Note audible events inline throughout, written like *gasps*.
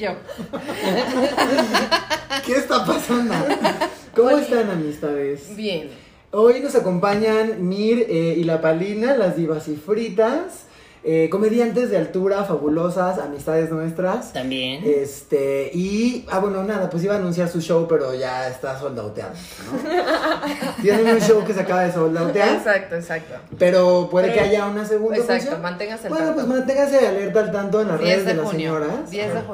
yo. *laughs* ¿Qué está pasando? ¿Cómo están, amistades? Bien. Hoy nos acompañan Mir eh, y la Palina, las divas y fritas. eh, comediantes de altura, fabulosas, amistades nuestras. También. Este, y, ah, bueno, nada, pues iba a anunciar su show, pero ya está soldauteado, ¿no? *laughs* Tienen un show que se acaba de soldautear, Exacto, exacto. pero puede Pero- que haya una segunda Exacto, función. manténgase al Bueno, tanto. pues manténgase alerta al tanto en las 10 redes de, de las junio. señoras. 10 de Ajá.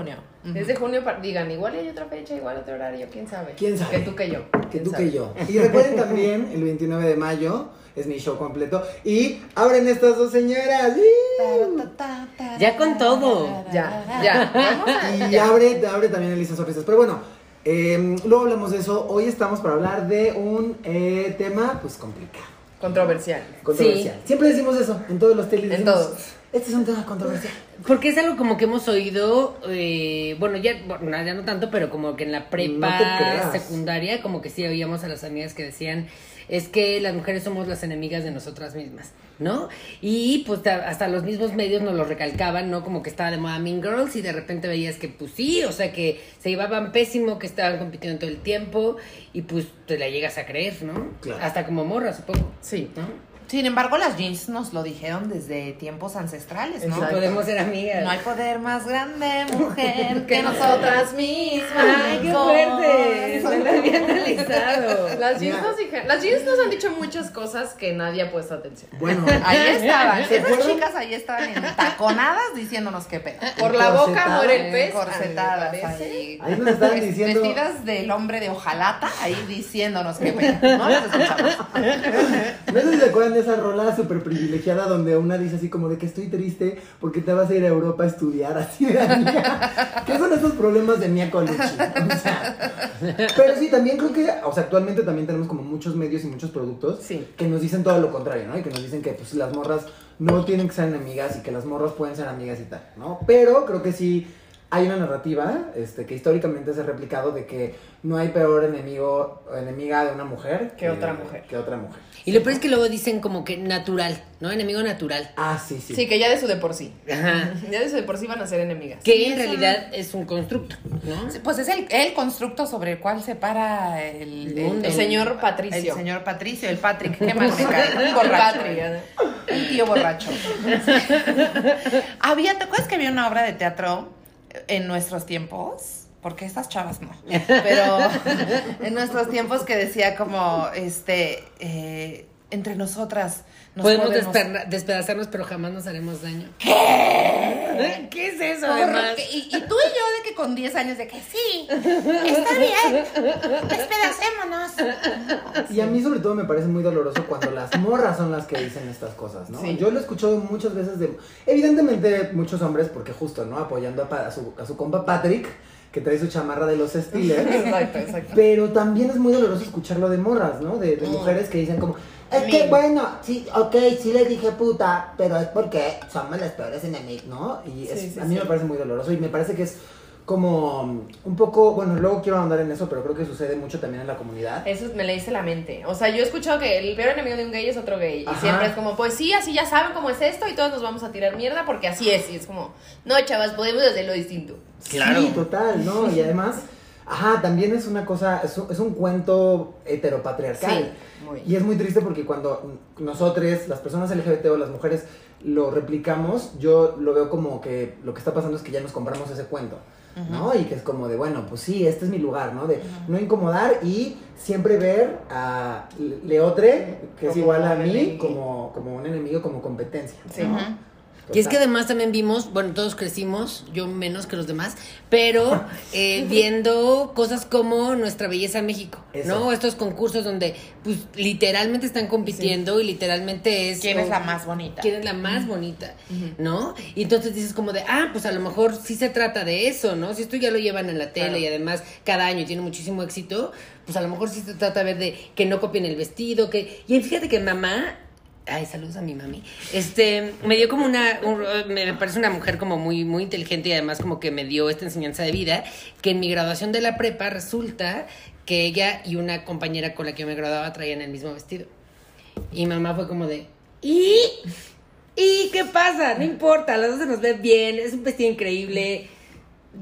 Junio. 10 de junio, digan, igual hay otra fecha, igual otro horario, quién sabe. ¿Quién sabe? Que tú que yo. Que ¿Quién tú sabe? que yo. Y recuerden también, el 29 de mayo es mi show completo. Y abren estas dos señoras. Ya con todo. Ya, ya. Vamos Y ya. abre, abre también Elisa Sorpresas. Pero bueno, eh, luego hablamos de eso. Hoy estamos para hablar de un eh, tema, pues complicado, Controversial. controversial. Siempre decimos eso, en todos los teles. En todos. Este es un tema controversial. Porque es algo como que hemos oído, eh, bueno, ya, bueno, ya no tanto, pero como que en la prepa secundaria, como que sí oíamos a las amigas que decían, es que las mujeres somos las enemigas de nosotras mismas, ¿no? Y pues ta- hasta los mismos medios nos lo recalcaban, ¿no? Como que estaba de moda Mean Girls y de repente veías que pues sí, o sea que se llevaban pésimo, que estaban compitiendo todo el tiempo y pues te la llegas a creer, ¿no? Claro. Hasta como morra, supongo. Sí. ¿no? Sin embargo, las jeans nos lo dijeron desde tiempos ancestrales, ¿no? Exacto. podemos ser amigas. No hay poder más grande, mujer, *laughs* Que nosotras mismas. ¡Ay, qué fuerte! No lo había analizado. Las jeans, nos dijeron- las jeans nos han dicho muchas cosas que nadie ha puesto atención. Bueno, *laughs* Ahí estaban, ¿Se esas chicas ahí estaban entaconadas diciéndonos qué pedo. Por la boca muere el pez. Corsetadas me ahí. ahí nos estaban Ves- diciendo. Vestidas del hombre de hojalata, ahí diciéndonos qué pedo. No las escuchamos. *laughs* No sé si se acuerdan de esa rola súper privilegiada donde una dice así como de que estoy triste porque te vas a ir a Europa a estudiar, *laughs* así de amiga. ¿Qué son esos problemas de Mia Colucci? O sea, pero sí, también creo que, o sea, actualmente también tenemos como muchos medios y muchos productos Sí. que nos dicen todo lo contrario, ¿no? Y que nos dicen que pues las morras no tienen que ser enemigas y que las morras pueden ser amigas y tal, ¿no? Pero creo que sí hay una narrativa este, que históricamente se ha replicado de que no hay peor enemigo o enemiga de una mujer Que otra mujer. Que otra mujer. Y lo peor es que luego dicen como que natural, ¿no? Enemigo natural. Ah, sí, sí. Sí, que ya de su de por sí. Ajá. *laughs* Ya de su de por sí van a ser enemigas. Que Sí, en realidad es un constructo, ¿no? Pues es el, el constructo sobre el cual se para el, El. El señor Patricio. El señor Patricio, el Patrick, ¿qué *laughs* más El borracho. Patri, ¿eh? Un tío borracho. *laughs* había, ¿te acuerdas que había una obra de teatro en nuestros tiempos? Porque estas chavas no. Pero *laughs* en nuestros tiempos que decía como, este, eh, entre nosotras nos Podemos, podemos... despedazarnos, pero jamás nos haremos daño. ¿Qué? ¿Qué es eso, además? Y, y tú y yo de que con 10 años de que sí, está bien, despedacémonos. Y a mí sobre todo me parece muy doloroso cuando las morras son las que dicen estas cosas, ¿no? Sí. Yo lo he escuchado muchas veces de, evidentemente muchos hombres, porque justo, ¿no? Apoyando a su, a su compa Patrick, que trae su chamarra de los Steelers. *laughs* Exacto, exacto. Pero también es muy doloroso escucharlo de morras, ¿no? De, de mujeres que dicen como, es que bueno, sí, ok, sí le dije puta, pero es porque somos las peores enemigos, ¿no? Y es- Sí, sí, a mí sí. me parece muy doloroso y me parece que es como um, un poco, bueno, luego quiero andar en eso, pero creo que sucede mucho también en la comunidad. Eso me leíste la mente. O sea, yo he escuchado que el peor enemigo de un gay es otro gay. Y siempre es como, pues sí, así ya saben cómo es esto y todos nos vamos a tirar mierda porque así es. Y es como, no, chavas, podemos hacerlo distinto. Claro. Sí, total, ¿no? Y además, ajá, también es una cosa, es un, es un cuento heteropatriarcal. Sí, muy. Y es muy triste porque cuando nosotros, las personas LGBT o las mujeres, lo replicamos, yo lo veo como que lo que está pasando es que ya nos compramos ese cuento. ¿No? Y que es como de, bueno, pues sí, este es mi lugar, ¿no? De no incomodar y siempre ver a Le- Leotre, que es igual a mí, como, como un enemigo, como competencia. Sí. ¿no? Y es que además también vimos, bueno, todos crecimos, yo menos que los demás, pero *laughs* eh, viendo cosas como Nuestra Belleza México, Eso. ¿no? Estos concursos donde, pues, literalmente están compitiendo y literalmente es... ¿Quién es la más bonita? quién es la más bonita, ¿no? Y entonces dices como de, ah, pues a lo mejor sí se trata de eso, ¿no? Si esto ya lo llevan en la tele Claro. y además cada año tiene muchísimo éxito, pues a lo mejor sí se trata de ver de que no copien el vestido, que... Y fíjate que mamá... Ay, saludos a mi mami. Este, me dio como una, un- me parece una mujer como muy, muy inteligente y además como que me dio esta enseñanza de vida, que en mi graduación de la prepa resulta que ella y una compañera con la que yo me graduaba traían el mismo vestido. Y mamá fue como de, ¿y? ¿Y qué pasa? No importa, las dos se nos ve bien, es un vestido increíble.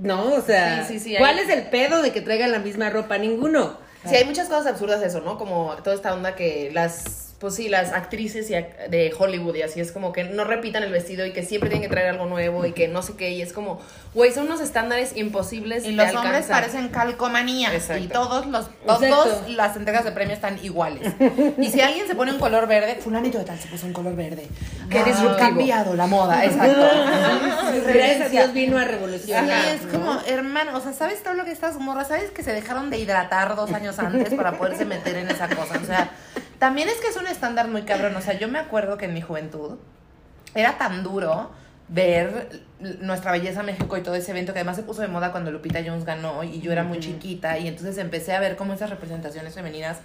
No, o sea, Sí, sí, sí, ¿cuál hay- es el pedo de que traigan la misma ropa? Ninguno. Sí, hay muchas cosas absurdas eso, ¿no? Como toda esta onda que las, pues sí, las actrices y ac- de Hollywood y así es como que no repitan el vestido y que siempre tienen que traer algo nuevo y que no sé qué. Y es como, güey, son unos estándares imposibles Y de los hombres alcanzar. parecen calcomanía. Exacto. Y todos los, Exacto. todos las entregas de premios están iguales. *laughs* Y si alguien se pone un color verde, fulanito de tal se puso un color verde. Que disruptivo. cambiado la moda, exacto. *laughs* Gracias a Dios vino a revolucionar. Sí, es ¿no? como, hermano, o sea, ¿sabes todo lo que estas morras? ¿Sabes que se dejaron de hidratar dos años antes para poderse meter en esa cosa? O sea, también es que es un estándar muy cabrón. O sea, yo me acuerdo que en mi juventud era tan duro ver nuestra belleza México y todo ese evento que además se puso de moda cuando Lupita Jones ganó y yo era muy chiquita y entonces empecé a ver como esas representaciones femeninas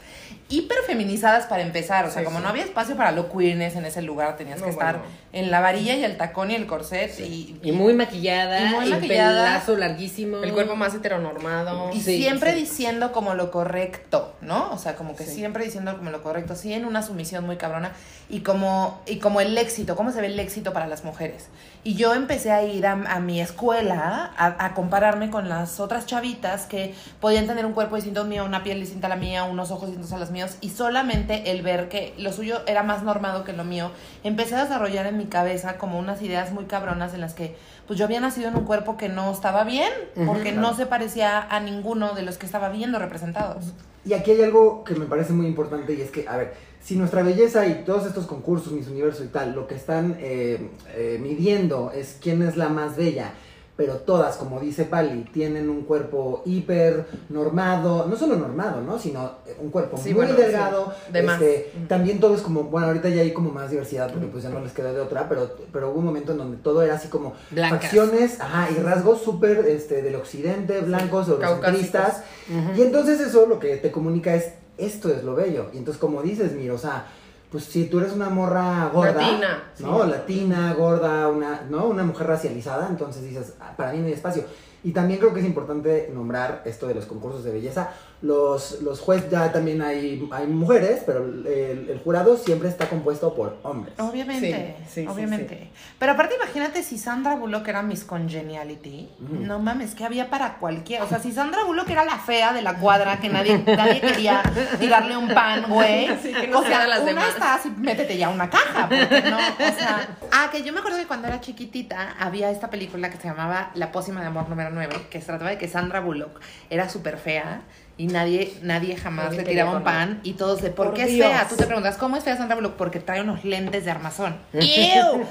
hiper feminizadas para empezar, o sea, Sí, como sí. no había espacio para lo queerness en ese lugar, tenías No, que estar en la varilla y el tacón y el corset y, Y muy maquillada, Y muy maquillada. pelazo larguísimo. El cuerpo más heteronormado. Y Sí, siempre sí. diciendo como lo correcto, ¿no? O sea, como que Sí. siempre diciendo como lo correcto, sí, en una sumisión muy cabrona. Y como, y como el éxito, cómo se ve el éxito para las mujeres. Y yo empecé a ir a, mi escuela a, a compararme con las otras chavitas que podían tener un cuerpo distinto al mío, una piel distinta a la mía, unos ojos distintos a los míos. Y solamente el ver que lo suyo era más normado que lo mío, empecé a desarrollar en mi cabeza como unas ideas muy cabronas en las que pues yo había nacido en un cuerpo que no estaba bien, porque no se parecía a ninguno de los que estaba viendo representados. Y aquí hay algo que me parece muy importante y es que, a ver, si nuestra belleza y todos estos concursos, Miss Universo y tal, lo que están eh, eh, midiendo es quién es la más bella, pero todas, como dice Pali, tienen un cuerpo hiper normado, no solo normado, ¿no? Sino eh, un cuerpo Sí, muy bueno, delgado. sí, de más. este, También todo es como, bueno, ahorita ya hay como más diversidad porque pues ya no les queda de otra, pero, pero hubo un momento en donde todo era así como Blancas. facciones, ajá, y rasgos súper este, del occidente, blancos, eurocentristas. Caucásicos. Y entonces eso lo que te comunica es, esto es lo bello. Y entonces como dices, mira, o sea, pues si tú eres una morra gorda, Latina, ¿no? sí. Latina, gorda, una, ¿no? Una mujer racializada, entonces dices, "Ah, para mí no hay espacio. Y también creo que es importante nombrar esto de los concursos de belleza. Los, los jueces ya también hay, hay mujeres, pero el, el jurado siempre está compuesto por hombres. Obviamente, Sí, sí, sí, obviamente. Pero aparte imagínate si Sandra Bullock era Miss Congeniality, no mames, que había para cualquiera. O sea, si Sandra Bullock era la fea de la cuadra que nadie, nadie quería tirarle un pan, güey. *laughs* Sí, que no o se sea, las una demás. está así, métete ya una caja, porque no, o sea. Ah, que yo me acuerdo que cuando era chiquitita había esta película que se llamaba La pócima de amor número 9, que se trataba de que Sandra Bullock era súper fea. Y nadie, nadie jamás le tiraba un pan y todos de ¿por, qué es fea? Tú te preguntas, ¿cómo es fea Sandra Bullock? Porque trae unos lentes de armazón. *laughs* Estamos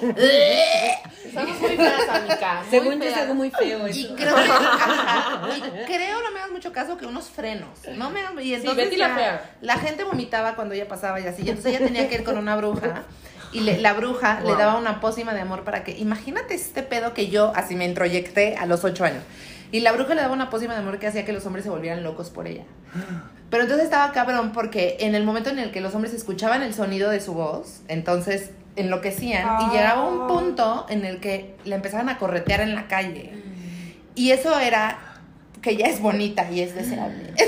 muy feas, amiga. muy Según yo es algo muy feo Y eso. *laughs* creo, que, ajá, y creo, no me hagas mucho caso, que unos frenos. No me hagas- y entonces Betty la ya fea. la gente vomitaba cuando ella pasaba y así. Y entonces ella tenía que ir con una bruja. *laughs* Y le- la bruja le daba una pócima de amor para que. Imagínate este pedo que yo así me introyecté a los ocho años. Y la bruja le daba una pócima de amor que hacía que los hombres se volvieran locos por ella. Pero entonces estaba cabrón porque en el momento en el que los hombres escuchaban el sonido de su voz, entonces enloquecían y llegaba un punto en el que la empezaban a corretear en la calle. Y eso era que ya es bonita y es deseable. *laughs*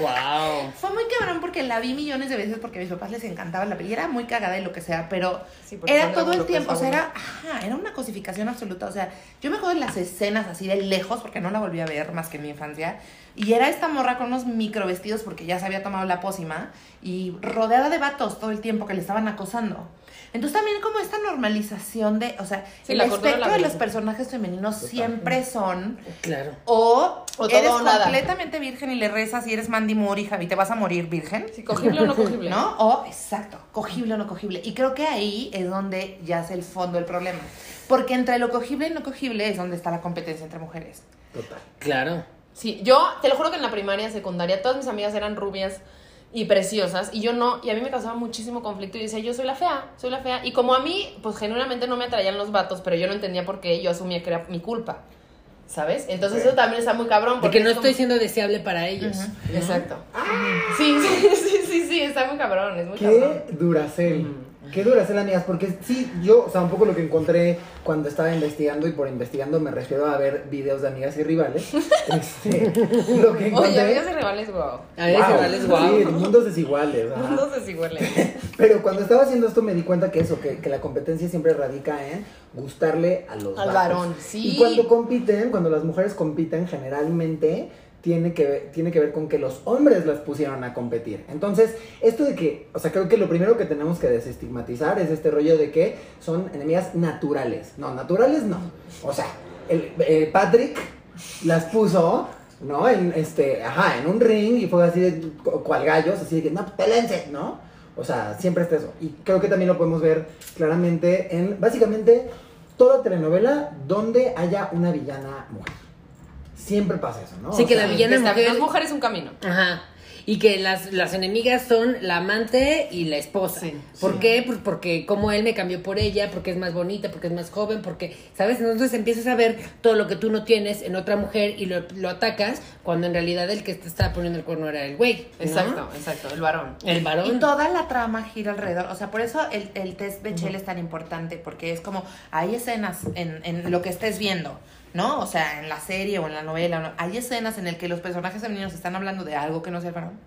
Wow. Fue muy cabrón porque la vi millones de veces porque a mis papás les encantaba la peli. Era muy cagada y lo que sea, pero Sí, era todo el tiempo. O sea, era, ajá, era una cosificación absoluta. O sea, yo me acuerdo de las escenas así de lejos porque no la volví a ver más que en mi infancia. Y era esta morra con unos micro vestidos porque ya se había tomado la pócima y rodeada de vatos todo el tiempo que le estaban acosando. Entonces también como esta normalización de, o sea, Sí, el espectro la de los personajes femeninos siempre son Claro. o, O todo eres o nada. completamente virgen y le rezas y eres Mandy Moore, hija, y te vas a morir virgen. Si cogible o no cogible. ¿No? O, exacto, cogible o no cogible. Y creo que ahí es donde yace el fondo del problema. Porque entre lo cogible y no cogible es donde está la competencia entre mujeres. Total. Claro. Sí, yo te lo juro que en la primaria, secundaria, todas mis amigas eran rubias y preciosas y yo no, y a mí me causaba muchísimo conflicto y decía, yo soy la fea, soy la fea. Y como a mí, pues genuinamente no me atraían los vatos, pero yo no entendía por qué, yo asumía que era mi culpa, ¿sabes? Entonces eso también está muy cabrón. Porque no es como- estoy siendo deseable para ellos. ¿no? Exacto. Sí, *laughs* sí, sí, sí, sí, está muy cabrón, es muy cabrón. Qué duracel. Qué duracel, amigas, porque sí, yo, o sea, un poco lo que encontré cuando estaba investigando, y por investigando me refiero a ver videos de amigas y rivales. *laughs* este, lo que encontré. Oye, amigas y rivales, wow. Amigas y rivales, guau. Sí, mundos desiguales. ajá. Mundos desiguales. *laughs* Pero cuando estaba haciendo esto me di cuenta que eso, que, que la competencia siempre radica en gustarle a los Al vatos. varón, sí. Y cuando compiten, cuando las mujeres compiten, generalmente tiene que, ver, tiene que ver con que los hombres las pusieron a competir. Entonces, esto de que, o sea, creo que lo primero que tenemos que desestigmatizar es este rollo de que son enemigas naturales. No, naturales no. O sea, el, eh, Patrick las puso, ¿no? En este, ajá, en un ring y fue así de cu- cual gallos, así de que, no, pelense, ¿no? O sea, siempre está eso. Y creo que también lo podemos ver claramente en, básicamente, toda telenovela donde haya una villana mujer. Siempre pasa eso, ¿no? Sí, O que sea, la villana está- mujer- Dos mujeres un camino. Ajá. Y que las, las enemigas son la amante y la esposa. Sí. ¿Por Sí. qué? Pues porque como él me cambió por ella, porque es más bonita, porque es más joven, porque, ¿sabes? Entonces empiezas a ver todo lo que tú no tienes en otra mujer y lo, lo atacas cuando en realidad el que te estaba poniendo el cuerno era el güey. ¿no? Exacto, exacto, el varón. El varón. Y toda la trama gira alrededor, o sea, por eso el, el test Bechdel es tan importante, porque es como, hay escenas en, en lo que estés viendo, ¿no? O sea, en la serie o en la novela, ¿no? hay escenas en el que los personajes femeninos están hablando de algo que no sea el varón.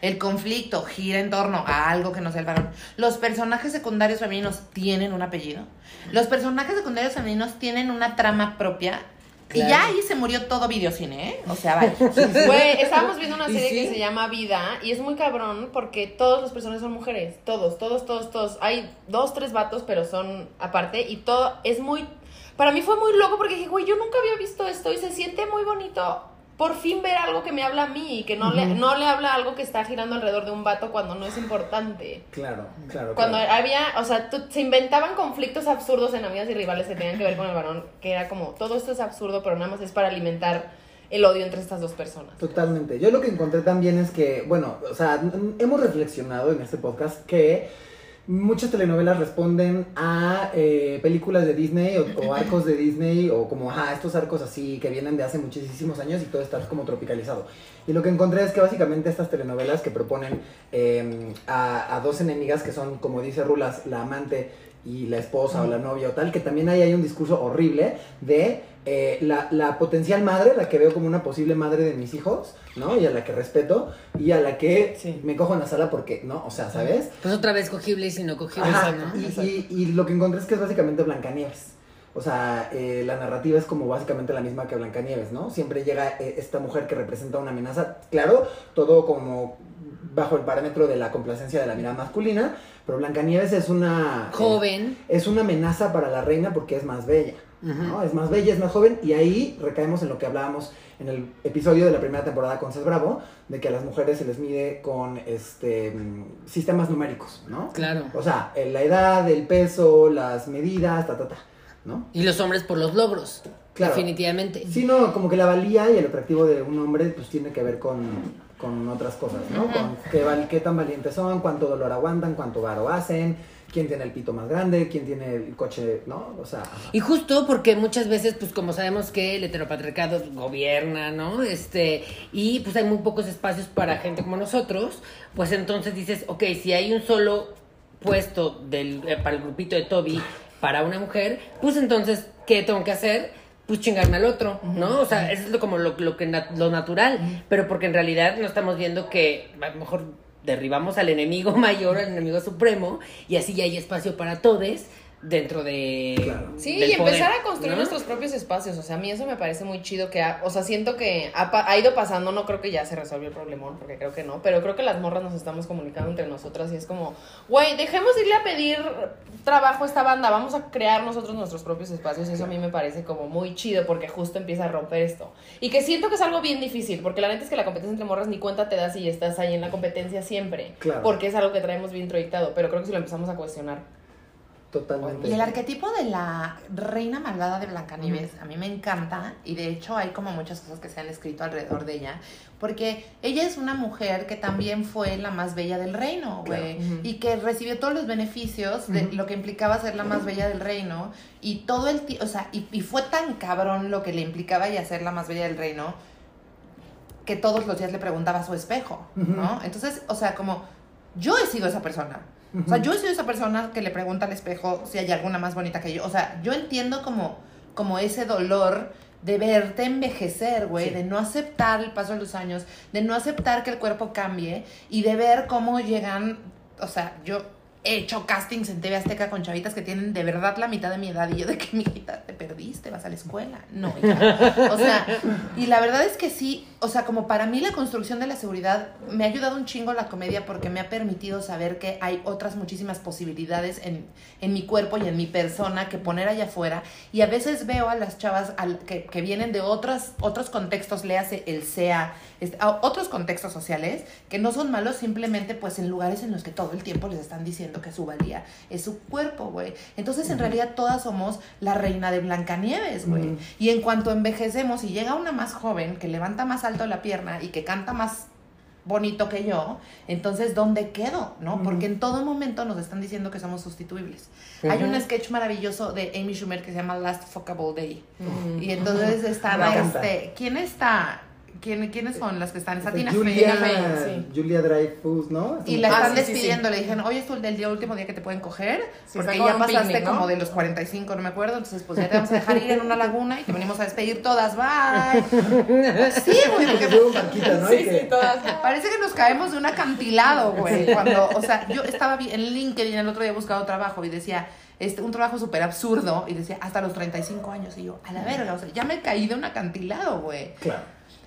El conflicto gira en torno a algo que no sea el varón. Los personajes secundarios femeninos tienen un apellido. Los personajes secundarios femeninos tienen una trama propia. Y Claro. ya ahí se murió todo videocine, ¿eh? O sea, vaya. Güey, estábamos viendo una ¿Y serie sí? que se llama Vida y es muy cabrón porque todos los personajes son mujeres. Todos, todos, todos, todos. Hay dos, tres vatos, pero son aparte y todo es muy. Para mí fue muy loco porque dije, güey, yo nunca había visto esto y se siente muy bonito. Por fin ver algo que me habla a mí y que no, le, no le habla algo que está girando alrededor de un vato cuando no es importante. Claro, claro. Cuando claro. había, o sea, tú- se inventaban conflictos absurdos en amigas y rivales que tenían que ver con el varón, que era como, todo esto es absurdo, pero nada más es para alimentar el odio entre estas dos personas. Totalmente. Yo lo que encontré también es que, bueno, o sea, hemos reflexionado en este podcast que muchas telenovelas responden a eh, películas de Disney o, arcos de Disney o como, ajá, estos arcos así que vienen de hace muchísimos años y todo está como tropicalizado. Y lo que encontré es que básicamente estas telenovelas que proponen eh, a dos enemigas que son, como dice Rulas, la amante y la esposa o la novia o tal, que también ahí hay un discurso horrible de eh, la, la potencial madre, la que veo como una posible madre de mis hijos, ¿no? Y a la que respeto y a la que Sí. me cojo en la sala porque, ¿no? O sea, ¿sabes? Pues otra vez cogibles y no cogibles, Ajá, ¿no? y, y- y lo que encontré es que es básicamente Blancanieves. O sea, eh, la narrativa es como básicamente la misma que Blancanieves, ¿no? Siempre llega eh, esta mujer que representa una amenaza, claro, todo como bajo el parámetro de la complacencia de la mirada masculina, pero Blancanieves es una... eh, Joven. es una amenaza para la reina porque es más bella. ¿no? Es más bella, es más joven y ahí recaemos en lo que hablábamos en el episodio de la primera temporada con Cés Bravo, de que a las mujeres se les mide con este mm, sistemas numéricos, ¿no? Claro. O sea, la edad, el peso, las medidas, ta, ta, ta, ¿no? Y los hombres por los logros. Claro. Definitivamente. Sí, no, como que la valía y el atractivo de un hombre pues tiene que ver con, con otras cosas, ¿no? Con qué, val- qué tan valientes son, cuánto dolor aguantan, cuánto varo hacen, quién tiene el pito más grande, quién tiene el coche, ¿no? O sea, ajá. Y justo porque muchas veces, pues como sabemos que el heteropatriarcado gobierna, ¿no? Este, y pues hay muy pocos espacios para gente como nosotros, pues entonces dices, ok, si hay un solo puesto del, eh, para el grupito de Toby para una mujer, pues entonces, ¿qué tengo que hacer? Pues chingarme al otro, ¿no? O sea, eso es lo, como lo, lo que lo natural, pero porque en realidad no estamos viendo que a lo mejor derribamos al enemigo *laughs* mayor, al enemigo supremo, y así ya hay espacio para todos dentro de... Claro. Sí, y empezar poder, a construir ¿no? nuestros propios espacios. O sea, a mí eso me parece muy chido que, ha- o sea, siento que ha, ido pasando, no creo que ya se resolvió el problemón, porque creo que no, pero creo que las morras nos estamos comunicando entre nosotras y es como, güey, dejemos de irle a pedir trabajo a esta banda, vamos a crear nosotros nuestros propios espacios y eso a mí me parece como muy chido porque justo empieza a romper esto. Y que siento que es algo bien difícil, porque la neta es que la competencia entre morras ni cuenta te das y estás ahí en la competencia siempre, Claro. porque es algo que traemos bien proyectado, pero creo que si lo empezamos a cuestionar. Totalmente. Y el arquetipo de la reina malvada de Blancanieves a mí me encanta y de hecho hay como muchas cosas que se han escrito alrededor de ella porque ella es una mujer que también fue la más bella del reino, güey, Claro. Y que recibió todos los beneficios de lo que implicaba ser la más bella del reino y todo el tiempo, o sea, y, y fue tan cabrón lo que le implicaba ya ser la más bella del reino que todos los días le preguntaba a su espejo, ¿no? Entonces, o sea, como yo he sido esa persona. O sea, yo he sido esa persona que le pregunta al espejo si hay alguna más bonita que yo. O sea, yo entiendo como, como ese dolor de verte envejecer, güey, Sí. de no aceptar el paso de los años, de no aceptar que el cuerpo cambie y de ver cómo llegan, o sea, yo he hecho castings en TV Azteca con chavitas que tienen de verdad la mitad de mi edad y yo de que *laughs* mi hijita te perdiste, vas a la escuela. No. O sea, y la verdad es que sí, o sea, como para mí la construcción de la seguridad me ha ayudado un chingo la comedia porque me ha permitido saber que hay otras muchísimas posibilidades en, en mi cuerpo y en mi persona que poner allá afuera. Y a veces veo a las chavas que, que vienen de otras, otros contextos, léase el SEA, este, otros contextos sociales, que no son malos simplemente pues en lugares en los que todo el tiempo les están diciendo que su valía es su cuerpo, güey. Entonces en realidad todas somos la reina de Blancanieves, güey. Y en cuanto envejecemos y llega una más joven que levanta más alto la pierna y que canta más bonito que yo, entonces ¿dónde quedo? ¿No? Porque en todo momento nos están diciendo que somos sustituibles. Hay un sketch maravilloso de Amy Schumer que se llama Last Fuckable Day. Y entonces encanta. este, ¿quién está? ¿Quién, ¿Quiénes son las que están? Está Tina. Julia, Fey, sí. Julia Dreyfus, ¿no? Y la Ah, están sí, sí, sí. despidiendo, le dijeron, hoy es tu- el día, último día que te pueden coger, Sí, porque ya pasaste picnic, ¿no? como de los 45, no me acuerdo, entonces pues ya te vamos a dejar ir en una laguna y te venimos a despedir todas, bye. *laughs* Sí, güey, Porque barquito, ¿no? Y Sí, sí, todas. parece que nos caemos de un acantilado, güey. Cuando, o sea, yo estaba en LinkedIn el otro día buscando trabajo y decía, este, un trabajo súper absurdo, y decía, hasta los 35 años, y yo, a la verga, o sea, ya me caí de un acantilado, güey. Claro.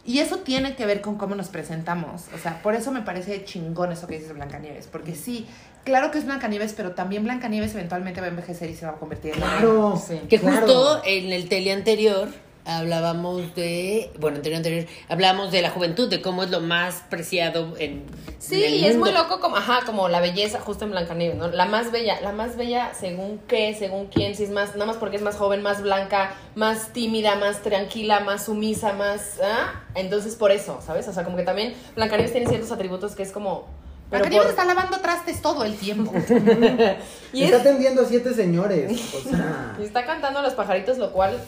Y eso tiene que ver con cómo nos presentamos. O sea, por eso me parece chingón eso que dices de Blancanieves. Porque sí, claro que es Blancanieves, pero también Blancanieves eventualmente va a envejecer y se va a convertir en la Claro. Sí. Que claro. justo en el tele anterior hablábamos de, bueno, anterior anterior, hablábamos de la juventud, de cómo es lo más preciado en Sí, en el y es muy loco como, ajá, como la belleza justo en Blancanieves, ¿no? La más bella, la más bella según qué, según quién, si es más, nada más porque es más joven, más blanca, más tímida, más tranquila, más sumisa, más, ¿ah? Entonces por eso, ¿sabes? O sea, como que también Blancanieves tiene ciertos atributos que es como... Pero Blancanieves por- está lavando trastes todo el tiempo. *laughs* y, Está es- atendiendo a siete señores. O sea. *laughs* y está cantando a los pajaritos, lo cual...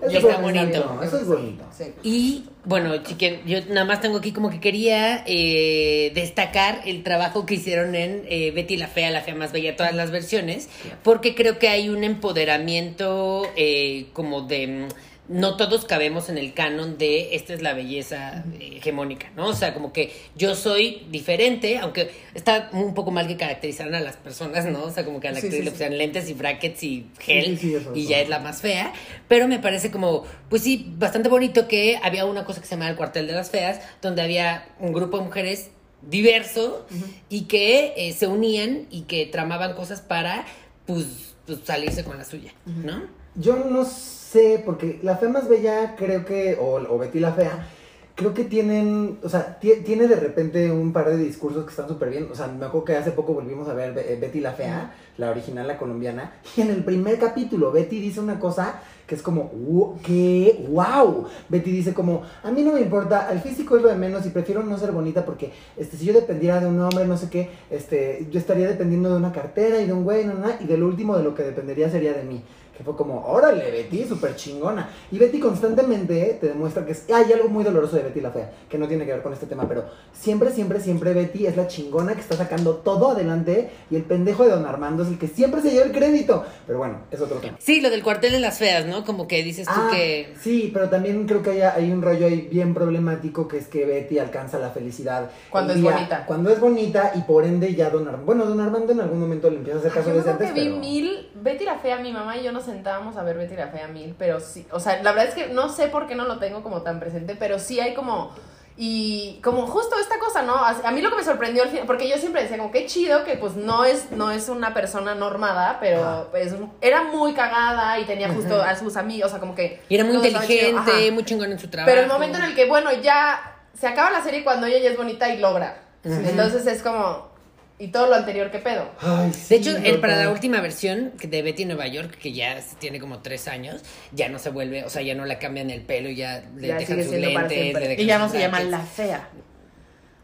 Eso Y es está bonito. bonito. Eso es bonito. Sí. Y bueno, chiquen, yo nada más tengo aquí como que quería eh, destacar el trabajo que hicieron en eh, Betty la Fea, la Fea más Bella, todas las versiones, porque creo que hay un empoderamiento eh, como de... No todos cabemos en el canon de esta es la belleza hegemónica, ¿no? O sea, como que yo soy diferente, aunque está un poco mal que caracterizaran a las personas, ¿no? O sea, como que a la Sí, actriz sí, le sí. pusieran lentes y brackets y gel y ya es la más fea, pero me parece como, pues sí, bastante bonito que había una cosa que se llamaba el cuartel de las feas, donde había un grupo de mujeres diverso y que eh, se unían y que tramaban cosas para, pues, pues, salirse con la suya, ¿no? Yo no sé, porque la fea más bella creo que, o, o Betty la fea, creo que tienen, o sea, tie- tiene de repente un par de discursos que están súper bien. O sea, me acuerdo que hace poco volvimos a ver eh, Betty la fea, la original, la colombiana, y en el primer capítulo Betty dice una cosa que es como, "Wo- ¿qué? ¡Wow! Betty dice como, a mí no me importa, el físico es lo de menos y prefiero no ser bonita porque este, si yo dependiera de un hombre, no sé qué, este, yo estaría dependiendo de una cartera y de un güey, no, no, y de lo último de lo que dependería sería de mí. Que fue como, órale, Betty, súper chingona. Y Betty constantemente te demuestra que es, hay algo muy doloroso de Betty la Fea, que no tiene que ver con este tema, pero siempre, siempre, siempre Betty es la chingona que está sacando todo adelante y el pendejo de Don Armando es el que siempre se lleva el crédito. Pero bueno, es otro tema. Sí, lo del cuartel de las feas, ¿no? Como que dices tú Ah, que... Sí, pero también creo que hay, hay un rollo ahí bien problemático que es que Betty alcanza la felicidad. Cuando es bonita. Cuando es bonita y por ende ya Don Armando. Bueno, Don Armando en algún momento le empieza a hacer Ay, caso yo me desde antes. que vi pero... mil, Betty la Fea, mi mamá y yo nos sentábamos a ver Betty la Fea mil, pero sí, o sea, la verdad es que no sé por qué no lo tengo como tan presente, pero sí hay como, y como justo esta cosa, ¿no? A, mí lo que me sorprendió al final, porque yo siempre decía como, qué chido que pues no es, no es una persona normada, pero pues era muy cagada y tenía justo a sus amigos, o sea, como que... Y era muy inteligente, muy chingón en su trabajo. Pero el momento en el que, bueno, ya se acaba la serie cuando ella ya es bonita y logra. Entonces es como, ¿y todo lo anterior qué pedo? Ay, sí, De hecho, el, para la última versión de Betty en Nueva York, que ya tiene como tres años, ya no se vuelve, o sea, ya no la cambian el pelo, ya le Ya dejan sus lentes. le dejan Y ya no se llama la fea.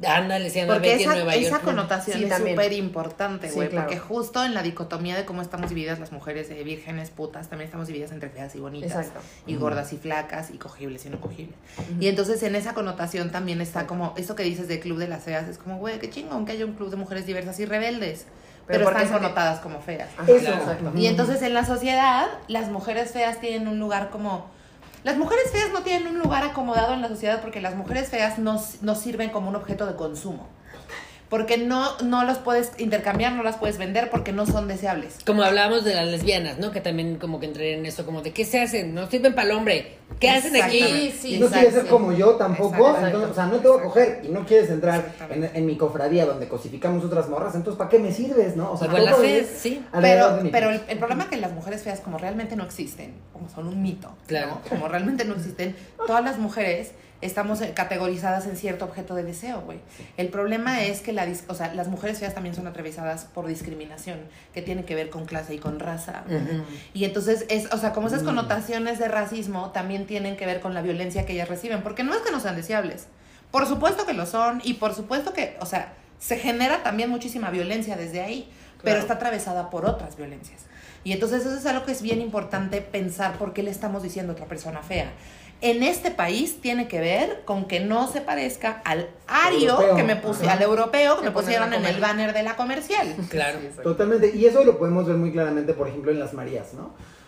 Ándale, se llama Porque Betty en esa, Nueva esa York. connotación Sí, es súper importante, Sí, güey. claro. Porque justo en la dicotomía de cómo estamos divididas las mujeres de vírgenes, putas, también estamos divididas entre feas y bonitas. Exacto. Y gordas y flacas, y cogibles y no cogibles. Y entonces en esa connotación también está como, eso que dices del club de las feas, es como, güey, qué chingón que haya un club de mujeres diversas y rebeldes. Pero están que- connotadas como feas. Ajá, Eso. claro. Y entonces en la sociedad, las mujeres feas tienen un lugar como... Las mujeres feas no tienen un lugar acomodado en la sociedad porque las mujeres feas no, no sirven como un objeto de consumo. Porque no, no los puedes intercambiar, no las puedes vender porque no son deseables. Como hablábamos de las lesbianas, ¿no? Que también como que entré en eso, como de ¿qué se hacen? No sirven para el hombre. ¿Qué hacen aquí? Sí, y no quieres ser como yo tampoco, Exacto. entonces, o sea, no te voy a coger y no quieres entrar en, mi cofradía donde cosificamos otras morras, entonces ¿para qué me sirves, no? O sea, Igual las feas, sí. Pero, pero el, problema es que las mujeres feas como realmente no existen, como son un mito, ¿no? Claro. como realmente no existen, todas las mujeres estamos eh, categorizadas en cierto objeto de deseo, güey. El problema es que la, o sea, las mujeres feas también son atravesadas por discriminación, que tiene que ver con clase y con raza. Y entonces, es, o sea, como esas connotaciones de racismo también tienen que ver con la violencia que ellas reciben, porque no es que no sean deseables. Por supuesto que lo son, y por supuesto que, o sea, se genera también muchísima violencia desde ahí, pero está atravesada por otras violencias. Y entonces eso es algo que es bien importante pensar por qué le estamos diciendo a otra persona fea. En este país tiene que ver con que no se parezca al ario Europeo. que me puse, Ajá. al europeo que me pusieron en el banner de la comercial. *laughs* Claro. Sí. Totalmente, y eso lo podemos ver muy claramente, por ejemplo, en las Marías, ¿no?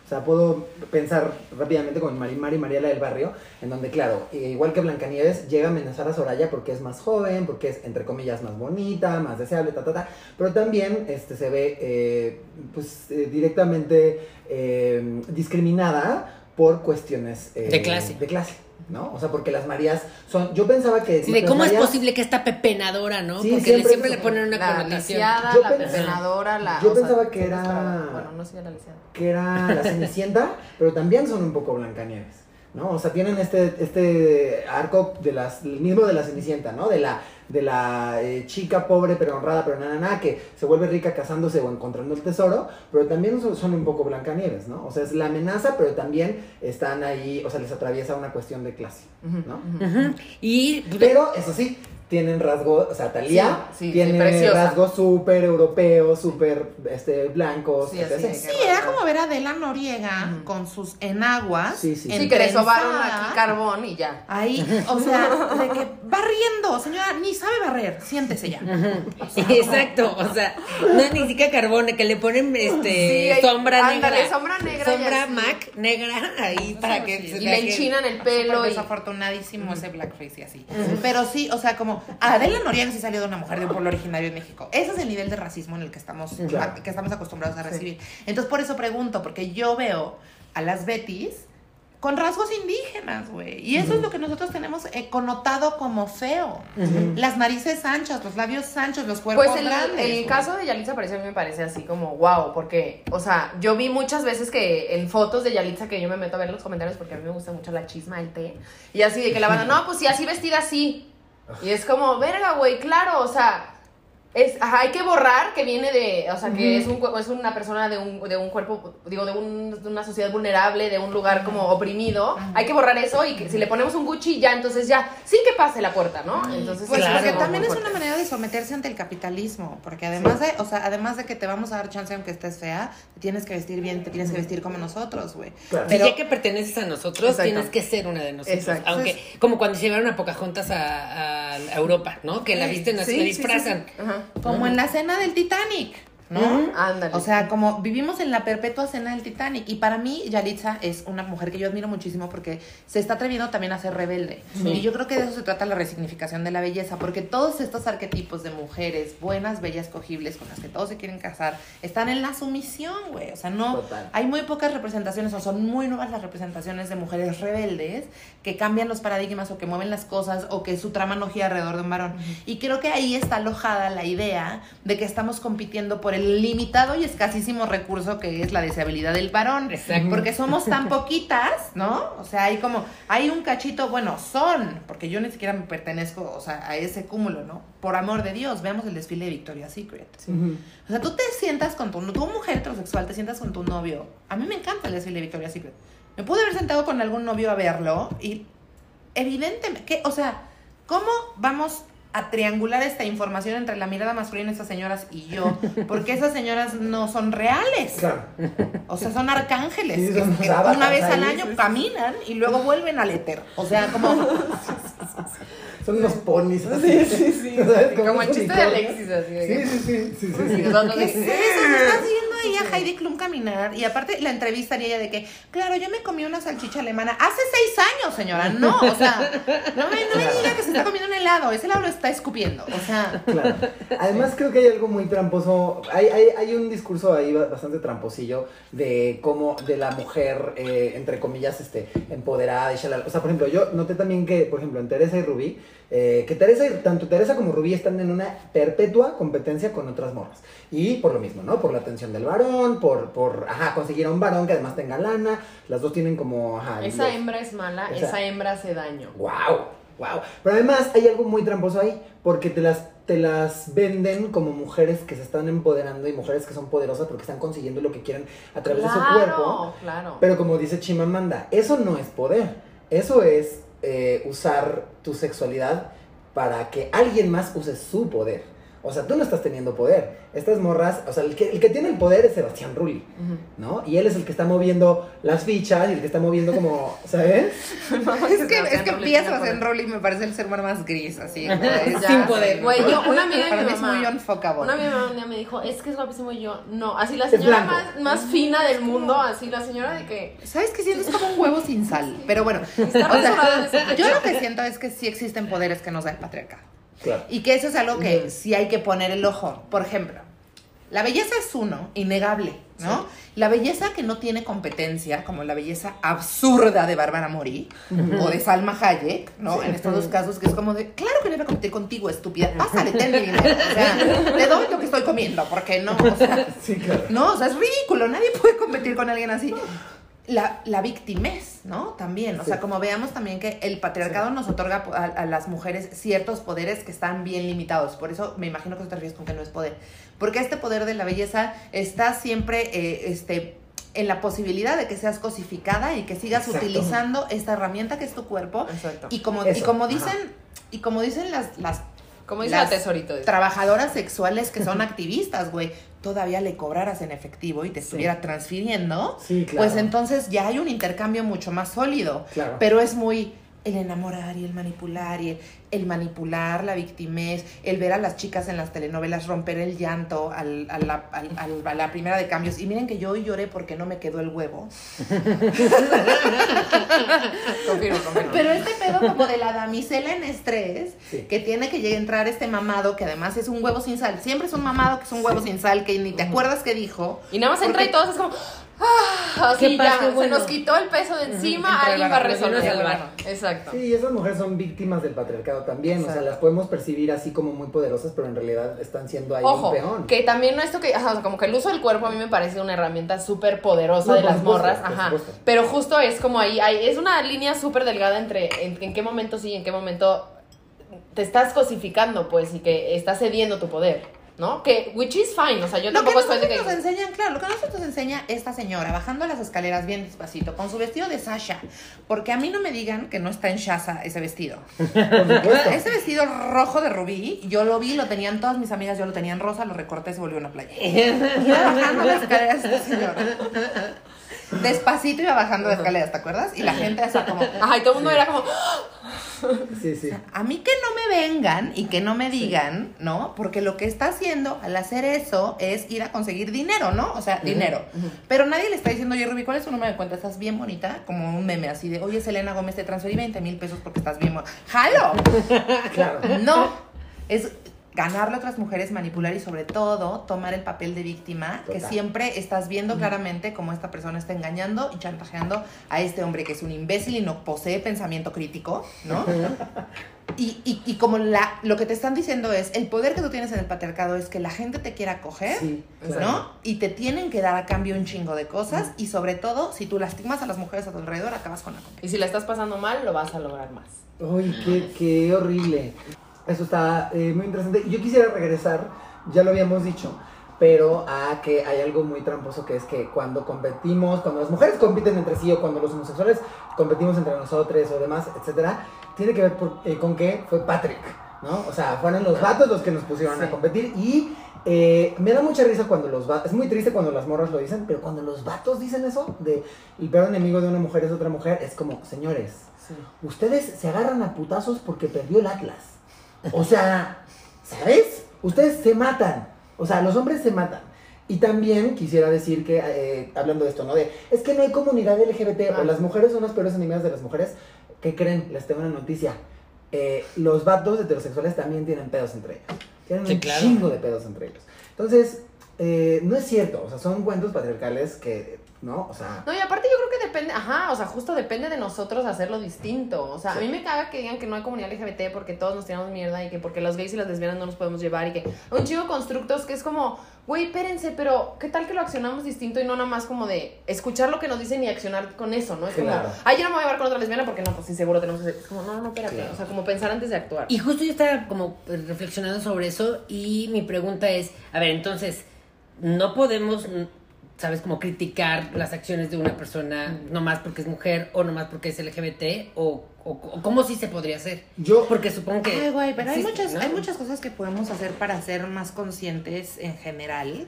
O sea, puedo pensar rápidamente con Marimar y Mariela del Barrio, en donde, claro, eh, igual que Blancanieves, llega a amenazar a Soraya porque es más joven, porque es, entre comillas, más bonita, más deseable, ta, ta, ta. Pero también este, se ve, eh, pues, eh, directamente eh, discriminada por cuestiones... eh, De clase. De clase, ¿no? O sea, porque las Marías son... Yo pensaba que... Sí, de cómo es posible que esta pepenadora, ¿no? Sí, Porque siempre le ponen una La connotación. lisiada, Yo la pensaba- pepenadora, la... yo sea, pensaba que era-. Bueno, no sé la lisiada. que era la *laughs* Cenicienta, pero también son un poco Blancanieves, ¿no? O sea, tienen este, este arco de las, el mismo de la Cenicienta, ¿no? De la, de la eh, chica pobre pero honrada, pero nada, nada, que se vuelve rica casándose o encontrando el tesoro, pero también son, son un poco Blancanieves, ¿no? O sea, es la amenaza, pero también están ahí, o sea, les atraviesa una cuestión de clase, ¿no? Y Pero, eso sí, tienen rasgos, o sea, Talía Sí, sí, tiene rasgos súper europeos, súper este, blancos, Sí, así Sí, era como ver a Adela Noriega con sus enaguas. Sí, sí, sí. Sí, que le sobaron aquí carbón y ya. Ahí, *laughs* o sea, de que barriendo, señora, ni sabe barrer, siéntese ya. *laughs* Exacto, o sea, no es ni siquiera carbón, que le ponen este Sí, ahí- sombra ándale, negra. sombra negra Sombra. Mac negra ahí para que sí. se Y le enchinan el pelo y... desafortunadísimo ese blackface y así. Pero sí, o sea, como Adela Noriega sí salió de una mujer de un pueblo originario en México. Ese es el nivel de racismo en el que estamos, Claro. que estamos acostumbrados a recibir. Entonces, por eso pregunto, porque yo veo a las Betis con rasgos indígenas, güey. Y eso es lo que nosotros tenemos eh, connotado como feo. Las narices anchas, los labios anchos, los cuerpos Pues el, grandes. el güey. caso de Yalitza Aparicio a mí me parece así como wow, porque, o sea, yo vi muchas veces que en fotos de Yalitza que yo me meto a ver los comentarios porque a mí me gusta mucho la chisma, el té, y así de que la banda, no, pues sí, así vestida así. Y es como, verga, güey, claro, o sea, es, ajá, hay que borrar que viene de, o sea, que es, un, cue- es una persona de un, de un cuerpo, digo, de, un- de una sociedad vulnerable, de un lugar como oprimido. Hay que borrar eso y que si le ponemos un Gucci ya, entonces ya, sí que pase la puerta, ¿no? Entonces, Pues Claro. porque también es una manera de someterse ante el capitalismo, porque además de, o sea, además de que te vamos a dar chance aunque estés fea, te tienes que vestir bien, te tienes que vestir como nosotros, güey. Claro. Si Pero ya que perteneces a nosotros, Exacto. tienes que ser una de nosotros. Exacto. Aunque, como cuando se llevaron a Pocahontas a, a- a Europa, ¿no? Que la visten así, Sí, la sí, sí, disfrazan. sí. Ajá. Como en la cena del Titanic, ¿no? Ujú. Ándale. O sea, como vivimos en la perpetua cena del Titanic. Y para mí, Yalitza es una mujer que yo admiro muchísimo porque se está atreviendo también a ser rebelde. Y yo creo que de eso se trata la resignificación de la belleza. Porque todos estos arquetipos de mujeres buenas, bellas, cogibles, con las que todos se quieren casar, están en la sumisión, güey. O sea, no. Total. Hay muy pocas representaciones, o son muy nuevas las representaciones de mujeres rebeldes que cambian los paradigmas o que mueven las cosas o que su trama no gira alrededor de un varón. Y creo que ahí está alojada la idea de que estamos compitiendo por el limitado y escasísimo recurso que es la deseabilidad del varón. Exacto. Porque somos tan *laughs* poquitas, ¿no? O sea, hay como, hay un cachito, bueno, son, porque yo ni siquiera me pertenezco, o sea, a ese cúmulo, ¿no? Por amor de Dios, veamos el desfile de Victoria's Secret. O sea, tú te sientas con tu, tu mujer heterosexual, te sientas con tu novio. A mí me encanta el desfile de Victoria's Secret. Me pude haber sentado con algún novio a verlo y evidentemente, que, o sea, ¿cómo vamos a triangular esta información entre la mirada masculina de estas señoras y yo, porque esas señoras no son reales. Claro. O sea, son arcángeles. Sí, que- son que sábanas una vez al año caminan y luego vuelven al éter. O sea, como. Son unos ponis así. Sí, sí, sí. *laughs* Como el chiste de Alexis, así de Sí, sí, sí, sí, sí, sí. Sí, no, no, ¿Qué es sí. eso? Se está viendo ahí a Heidi Klum caminar. Y aparte, la entrevista haría ella de que, claro, yo me comí una salchicha alemana hace seis años, señora. No, o sea, no me, no me diga que se está comiendo un helado. Ese helado lo está escupiendo. O sea, Claro. Además creo que hay algo muy tramposo, hay, hay, hay un discurso ahí ba- bastante tramposillo de cómo, de la mujer, eh, entre comillas, este, empoderada y shalala. O sea, por ejemplo, yo noté también que, por ejemplo, en Teresa y Rubí, eh, que Teresa, y- tanto Teresa como Rubí están en una perpetua competencia con otras morras. Y por lo mismo, ¿no? Por la atención del varón, por, por, ajá, conseguir a un varón que además tenga lana. Las dos tienen como, ajá. Esa los- hembra es mala, Esa- esa hembra hace daño. Wow, wow. Pero además hay algo muy tramposo ahí, porque te las, te las venden como mujeres que se están empoderando y mujeres que son poderosas porque están consiguiendo lo que quieren a través de su cuerpo. Claro, claro. Pero como dice Chimamanda, eso no es poder. Eso es eh, usar tu sexualidad para que alguien más use su poder. O sea, tú no estás teniendo poder. Estas morras, o sea, el que, el que tiene el poder es Sebastián Rulli. ¿no? Y él es el que está moviendo las fichas y el que está moviendo como, ¿sabes? *laughs* es que, es que piensas tiene en poder. Rowling me parece el ser humano más gris, así. Ya Sin poder. Güey, yo, una amiga de mi es mamá. muy unfuckable. Una amiga de mi mamá un día me dijo, es que es guapísimo y yo, no, así la Es señora más, más fina del mundo, así la señora de que ¿Sabes qué siento? Es como un huevo sin sal. *laughs* Pero bueno, está o sea, yo lo que siento es que sí existen poderes que nos da el patriarcado. Claro. Y que eso es algo que sí hay que poner el ojo. Por ejemplo, la belleza es uno, innegable, ¿no? La belleza que no tiene competencia, como la belleza absurda de Bárbara Mori o de Salma Hayek, ¿no? En estos dos casos, que es como de, claro que no iba a competir contigo, estúpida, pásale, ten mi dinero. O sea, *laughs* te doy lo que estoy comiendo, porque no, o sea, Sí, claro. no, o sea, es ridículo, nadie puede competir con alguien así. La, la victimez, ¿no? También, o sea, como veamos también que el patriarcado nos otorga a, a las mujeres ciertos poderes que están bien limitados. Por eso me imagino que te refieres con que no es poder. Porque este poder de la belleza está siempre, eh, este en la posibilidad de que seas cosificada y que sigas Exacto. utilizando esta herramienta que es tu cuerpo. Exacto. Y como, y como ajá. dicen, y como dicen las, las Como dice la tesorito. dice. trabajadoras sexuales que son *laughs* activistas, güey, todavía le cobraras en efectivo y te estuviera transfiriendo, Sí, claro. pues entonces ya hay un intercambio mucho más sólido. Claro. Pero es muy el enamorar y el manipular y el, el manipular, la victimez, el ver a las chicas en las telenovelas romper el llanto al- a, la, al- al- a la primera de cambios. Y miren que yo hoy lloré porque no me quedó el huevo. *laughs* Confirmo, confirmo. Pero este pedo como de la damisela en estrés, Sí. que tiene que llegar a entrar este mamado, que además es un huevo sin sal. Siempre es un mamado que es un huevo sin sal, que ni te acuerdas que dijo. Y nada más entra y todos es como. Ah, así ya, bueno. se nos quitó el peso de encima, Entra el alguien va a resolver. Exacto. Sí, esas mujeres son víctimas del patriarcado también, o sea, las podemos percibir así como muy poderosas, pero en realidad están siendo ahí Ojo, un peón. que también no esto que, ajá, o sea, como que el uso del cuerpo a mí me parece una herramienta súper poderosa No, de las supuesto, morras, ajá. Pero justo es como ahí, hay, es una línea súper delgada entre en, en qué momento sí y en qué momento te estás cosificando, pues, y que estás cediendo tu poder, ¿no? Que, which is fine, o sea, yo Lo que tampoco estoy de nosotros que... nos enseñan, claro, lo que nosotros nos enseña esta señora, bajando las escaleras bien despacito, con su vestido de Sasha, porque a mí no me digan que no está en Shaza ese vestido. *laughs* Ese vestido rojo de rubí, yo lo vi, lo tenían todas mis amigas, yo lo tenía en rosa, lo recorté, se volvió una playa. *laughs* Iba bajando las escaleras esta señora. Despacito iba bajando las escaleras, ¿te acuerdas? Y la gente así como... *laughs* Ajá, y todo el mundo era como... *gasps* Sí, sí. A mí que no me vengan y que no me digan, ¿no? Porque lo que está haciendo al hacer eso es ir a conseguir dinero, ¿no? O sea, dinero. Pero nadie le está diciendo, oye, Ruby, ¿cuál es tu número de cuenta? ¿Estás bien bonita? Como un meme así de, oye, Selena Gómez, te transferí 20 mil pesos porque estás bien bonita. ¡Jalo! *laughs* Claro. No. Es ganarle a otras mujeres, manipular y sobre todo tomar el papel de víctima, que siempre estás viendo claramente cómo esta persona está engañando y chantajeando a este hombre que es un imbécil y no posee pensamiento crítico, ¿no? *laughs* Y, y, y como la, lo que te están diciendo es, el poder que tú tienes en el patriarcado es que la gente te quiera coger, Sí, claro. ¿no? Y te tienen que dar a cambio un chingo de cosas y sobre todo, si tú lastimas a las mujeres a tu alrededor, acabas con la competencia. Y si la estás pasando mal, lo vas a lograr más. Uy, qué, qué horrible. Eso está eh, muy interesante. Yo quisiera regresar, ya lo habíamos dicho, pero a que hay algo muy tramposo que es que cuando competimos, cuando las mujeres compiten entre sí o cuando los homosexuales competimos entre nosotros o demás, etcétera, tiene que ver por- eh, con que fue Patrick. ¿no? O sea, fueron los vatos los que nos pusieron a competir y eh, me da mucha risa cuando los vatos, es muy triste cuando las morras lo dicen, pero cuando los vatos dicen eso, de el peor enemigo de una mujer es otra mujer, es como, señores, ustedes se agarran a putazos porque perdió el Atlas. O sea, ¿sabes? Ustedes se matan. O sea, los hombres se matan. Y también quisiera decir que, eh, hablando de esto, ¿no? De, es que no hay comunidad LGBT, o Ah. las mujeres son las peores enemigas de las mujeres. ¿Qué creen? Les tengo una noticia. Eh, los vatos heterosexuales también tienen pedos entre ellos. Tienen Sí, un claro. chingo de pedos entre ellos. Entonces, eh, no es cierto. O sea, son cuentos patriarcales que, ¿no? O sea, No, y aparte yo creo que depende, ajá, o sea, justo depende de nosotros hacerlo distinto. O sea, a mí me caga que digan que no hay comunidad LGBT porque todos nos tiramos mierda y que porque los gays y las lesbianas no nos podemos llevar y que un chico de constructos que es como, güey, espérense, pero ¿qué tal que lo accionamos distinto y no nada más como de escuchar lo que nos dicen y accionar con eso, ¿no? Es Claro. como, ay, yo no me voy a llevar con otra lesbiana porque no, pues sí, seguro tenemos que hacer. Es como, no, no, espérate. Claro. O sea, como pensar antes de actuar. Y justo yo estaba como pues, reflexionando sobre eso y mi pregunta es, a ver, entonces, no podemos, sabes, como criticar las acciones de una persona nomás porque es mujer o nomás porque es LGBT o, o, o cómo sí se podría hacer. yo... Porque supongo que... Ay, güey, pero hay muchas, ¿no? hay muchas cosas que podemos hacer para ser más conscientes en general.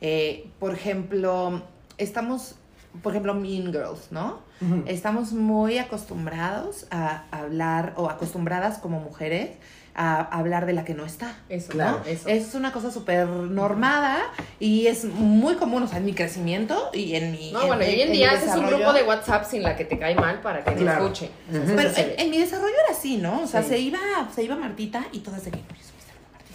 Eh, por ejemplo, estamos, por ejemplo, Mean Girls, ¿no? Estamos muy acostumbrados a hablar, o acostumbradas como mujeres, a hablar de la que no está. Eso, Claro. ¿no? Eso. Es una cosa súper normada y es muy común, o sea, en mi crecimiento y en mi. No, en- bueno, y hoy en día haces un grupo de WhatsApp sin la que te cae mal para que te Claro. escuche. Pero en, mi desarrollo era así, ¿no? O sea, Sí. se, iba, se iba Martita y todas de que.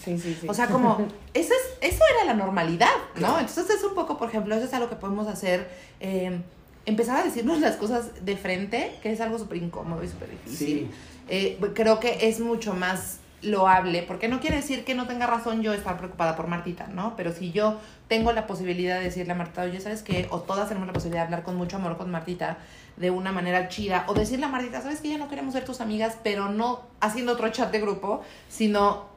Sí, sí, sí. O sea, como, *laughs* eso, es, eso era la normalidad, ¿no? Entonces es un poco, por ejemplo, eso es algo que podemos hacer, eh, empezar a decirnos las cosas de frente, que es algo súper incómodo y súper difícil. Sí. Eh, creo que es mucho más loable, porque no quiere decir que no tenga razón yo estar preocupada por Martita, ¿no? Pero si yo tengo la posibilidad de decirle a Martita, oye, ¿sabes qué? O todas tenemos la posibilidad de hablar con mucho amor con Martita de una manera chida, o decirle a Martita, ¿sabes que ya no queremos ser tus amigas, pero no haciendo otro chat de grupo, sino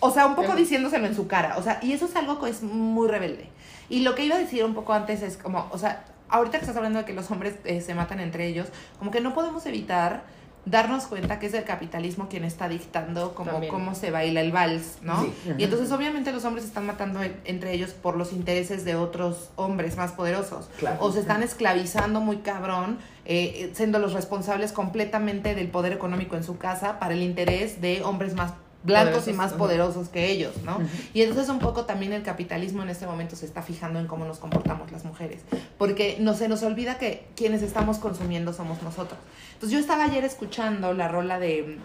o sea, un poco Em. diciéndoselo en su cara. O sea, y eso es algo que es muy rebelde. Y lo que iba a decir un poco antes es como, o sea, ahorita que estás hablando de que los hombres eh, se matan entre ellos, como que no podemos evitar darnos cuenta que es el capitalismo quien está dictando como También. cómo se baila el vals, ¿no? Sí. Y entonces obviamente los hombres se están matando en- entre ellos por los intereses de otros hombres más poderosos. Claro. O se están esclavizando muy cabrón, eh, eh, siendo los responsables completamente del poder económico en su casa para el interés de hombres más blancos y más poderosos que ellos, ¿no? Y entonces un poco también el capitalismo en este momento se está fijando en cómo nos comportamos las mujeres, porque no se nos olvida que quienes estamos consumiendo somos nosotros. Entonces yo estaba ayer escuchando la rola de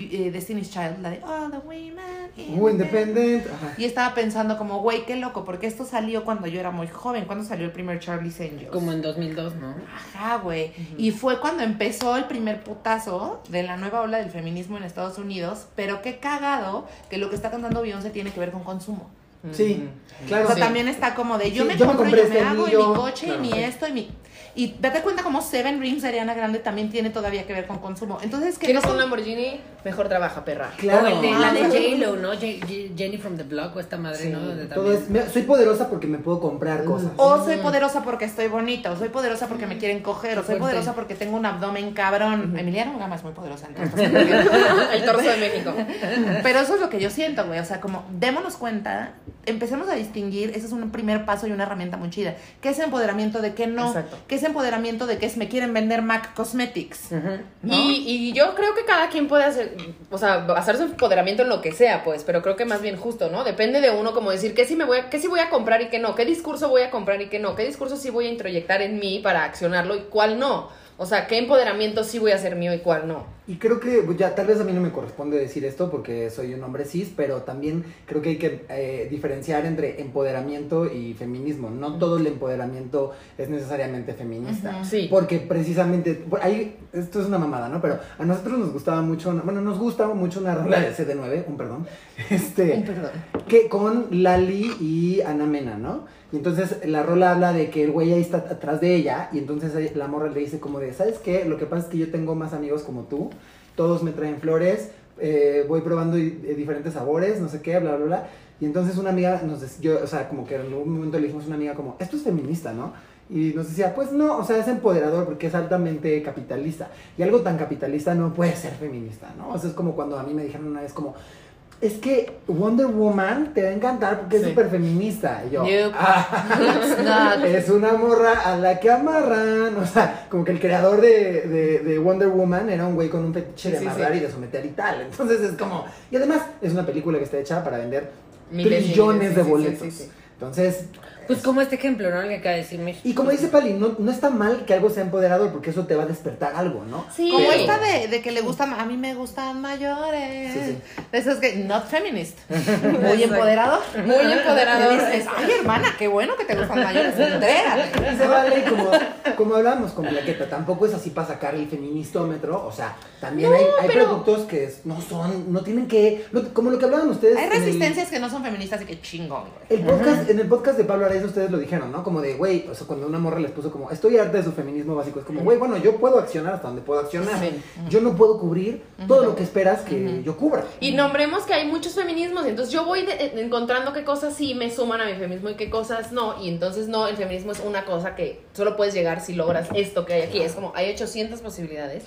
eh, Destiny's Child, la de All the Women in Muy the- independent. Ajá. y estaba pensando como, güey, qué loco, porque esto salió cuando yo era muy joven, cuando salió el primer Charlie's Angels. Como en 2002, ¿no? Ajá, güey. Y fue cuando empezó el primer putazo de la nueva ola del feminismo en Estados Unidos, pero qué cagado que lo que está cantando Beyoncé tiene que ver con consumo. Sí, claro. o sea, sí. también está como de yo Sí, me yo me compro, compré yo me este hago, y mi coche, Claro, y mi sí. esto, y mi... Y date cuenta como Seven Rings de Ariana Grande también tiene todavía que ver con consumo. Entonces, que ¿Quieres no un son- Lamborghini? Mejor trabaja, perra. Claro. O el de, la de Ah. J-Lo, ¿no? J- J- Jenny from the Block o esta madre, Sí, ¿no? Todo es, soy poderosa porque me puedo comprar cosas. O soy poderosa porque estoy bonita, o soy poderosa porque me quieren coger, o soy poderosa porque tengo un abdomen cabrón. Emiliano Gama es muy poderosa, *laughs* entonces. El torso de México. Pero eso es lo que yo siento, güey. O sea, como démonos cuenta, empecemos a distinguir, ese es un primer paso y una herramienta muy chida. ¿Qué es empoderamiento de qué no? Exacto. ¿Qué es empoderamiento de que es me quieren vender MAC Cosmetics? Y, y yo creo que cada quien puede hacer, o sea, hacer su empoderamiento en lo que sea, pues, pero creo que más bien justo, ¿no? Depende de uno como decir qué sí me voy a, qué sí voy a comprar y qué no, qué discurso voy a comprar y qué no, qué discurso sí voy a introyectar en mí para accionarlo y cuál no. O sea, qué empoderamiento sí voy a hacer mío y cuál no. Y creo que pues, ya tal vez a mí no me corresponde decir esto porque soy un hombre cis, pero también creo que hay que eh, diferenciar entre empoderamiento y feminismo. No todo el empoderamiento es necesariamente feminista. Sí. Porque precisamente, por ahí, esto es una mamada, ¿no? Pero a nosotros nos gustaba mucho, una- bueno, nos gusta mucho una rola de CD9, un perdón, *laughs* este, Un perdón. que con Lali y Ana Mena, ¿no? Entonces la rola habla de que el güey ahí está atrás de ella y entonces la morra le dice como de, ¿sabes qué? Lo que pasa es que yo tengo más amigos como tú, todos me traen flores, eh, voy probando eh, diferentes sabores, no sé qué, bla, bla, bla. Y entonces una amiga nos, dec- yo, o sea, como que en algún momento le dijimos a una amiga como, esto es feminista, ¿no? Y nos decía, pues no, o sea, es empoderador porque es altamente capitalista. Y algo tan capitalista no puede ser feminista, ¿no? O sea, es como cuando a mí me dijeron una vez como, es que Wonder Woman te va a encantar porque es súper feminista. Y yo, Nope. "Ah, *laughs* es una morra a la que amarran. O sea, como que el creador de, de- de Wonder Woman era un güey con un fetiche de Sí, amarrar sí. y de someter y tal. Entonces es como. Y además es una película que está hecha para vender Miles y trillones miles, de boletos. sí, sí, sí. Entonces. Pues como este ejemplo, ¿no? El que acaba de decir México. Y como dice Pali, no, no está mal que algo sea empoderador porque eso te va a despertar algo, ¿no? Sí. Como Pero- esta de, de que le gustan, a mí me gustan mayores. Sí, sí. De esos que, not feminist. *laughs* Muy empoderado. Muy empoderador. Y dices, ay, hermana, qué bueno que te gustan mayores. *laughs* Y se vale, como, como hablamos con Plaqueta, tampoco es así para sacar el feministómetro, o sea, también hay, hay pero- productos que es- no son, no tienen que, como lo que hablaban ustedes. Hay en el- resistencias que no son feministas y que chingón, güey. El podcast, en el podcast de Pablo Ustedes lo dijeron, ¿no? Como de, güey, o sea, cuando una morra les puso como, estoy harta de su feminismo básico, es como, güey, bueno, yo puedo accionar hasta donde puedo accionar. Sí. Yo no puedo cubrir todo lo que esperas que yo cubra. Y nombremos que hay muchos feminismos, y entonces yo voy de- de- encontrando qué cosas sí me suman a mi feminismo y qué cosas no, y entonces no, el feminismo es una cosa que solo puedes llegar si logras esto que hay aquí, es como hay 800 posibilidades,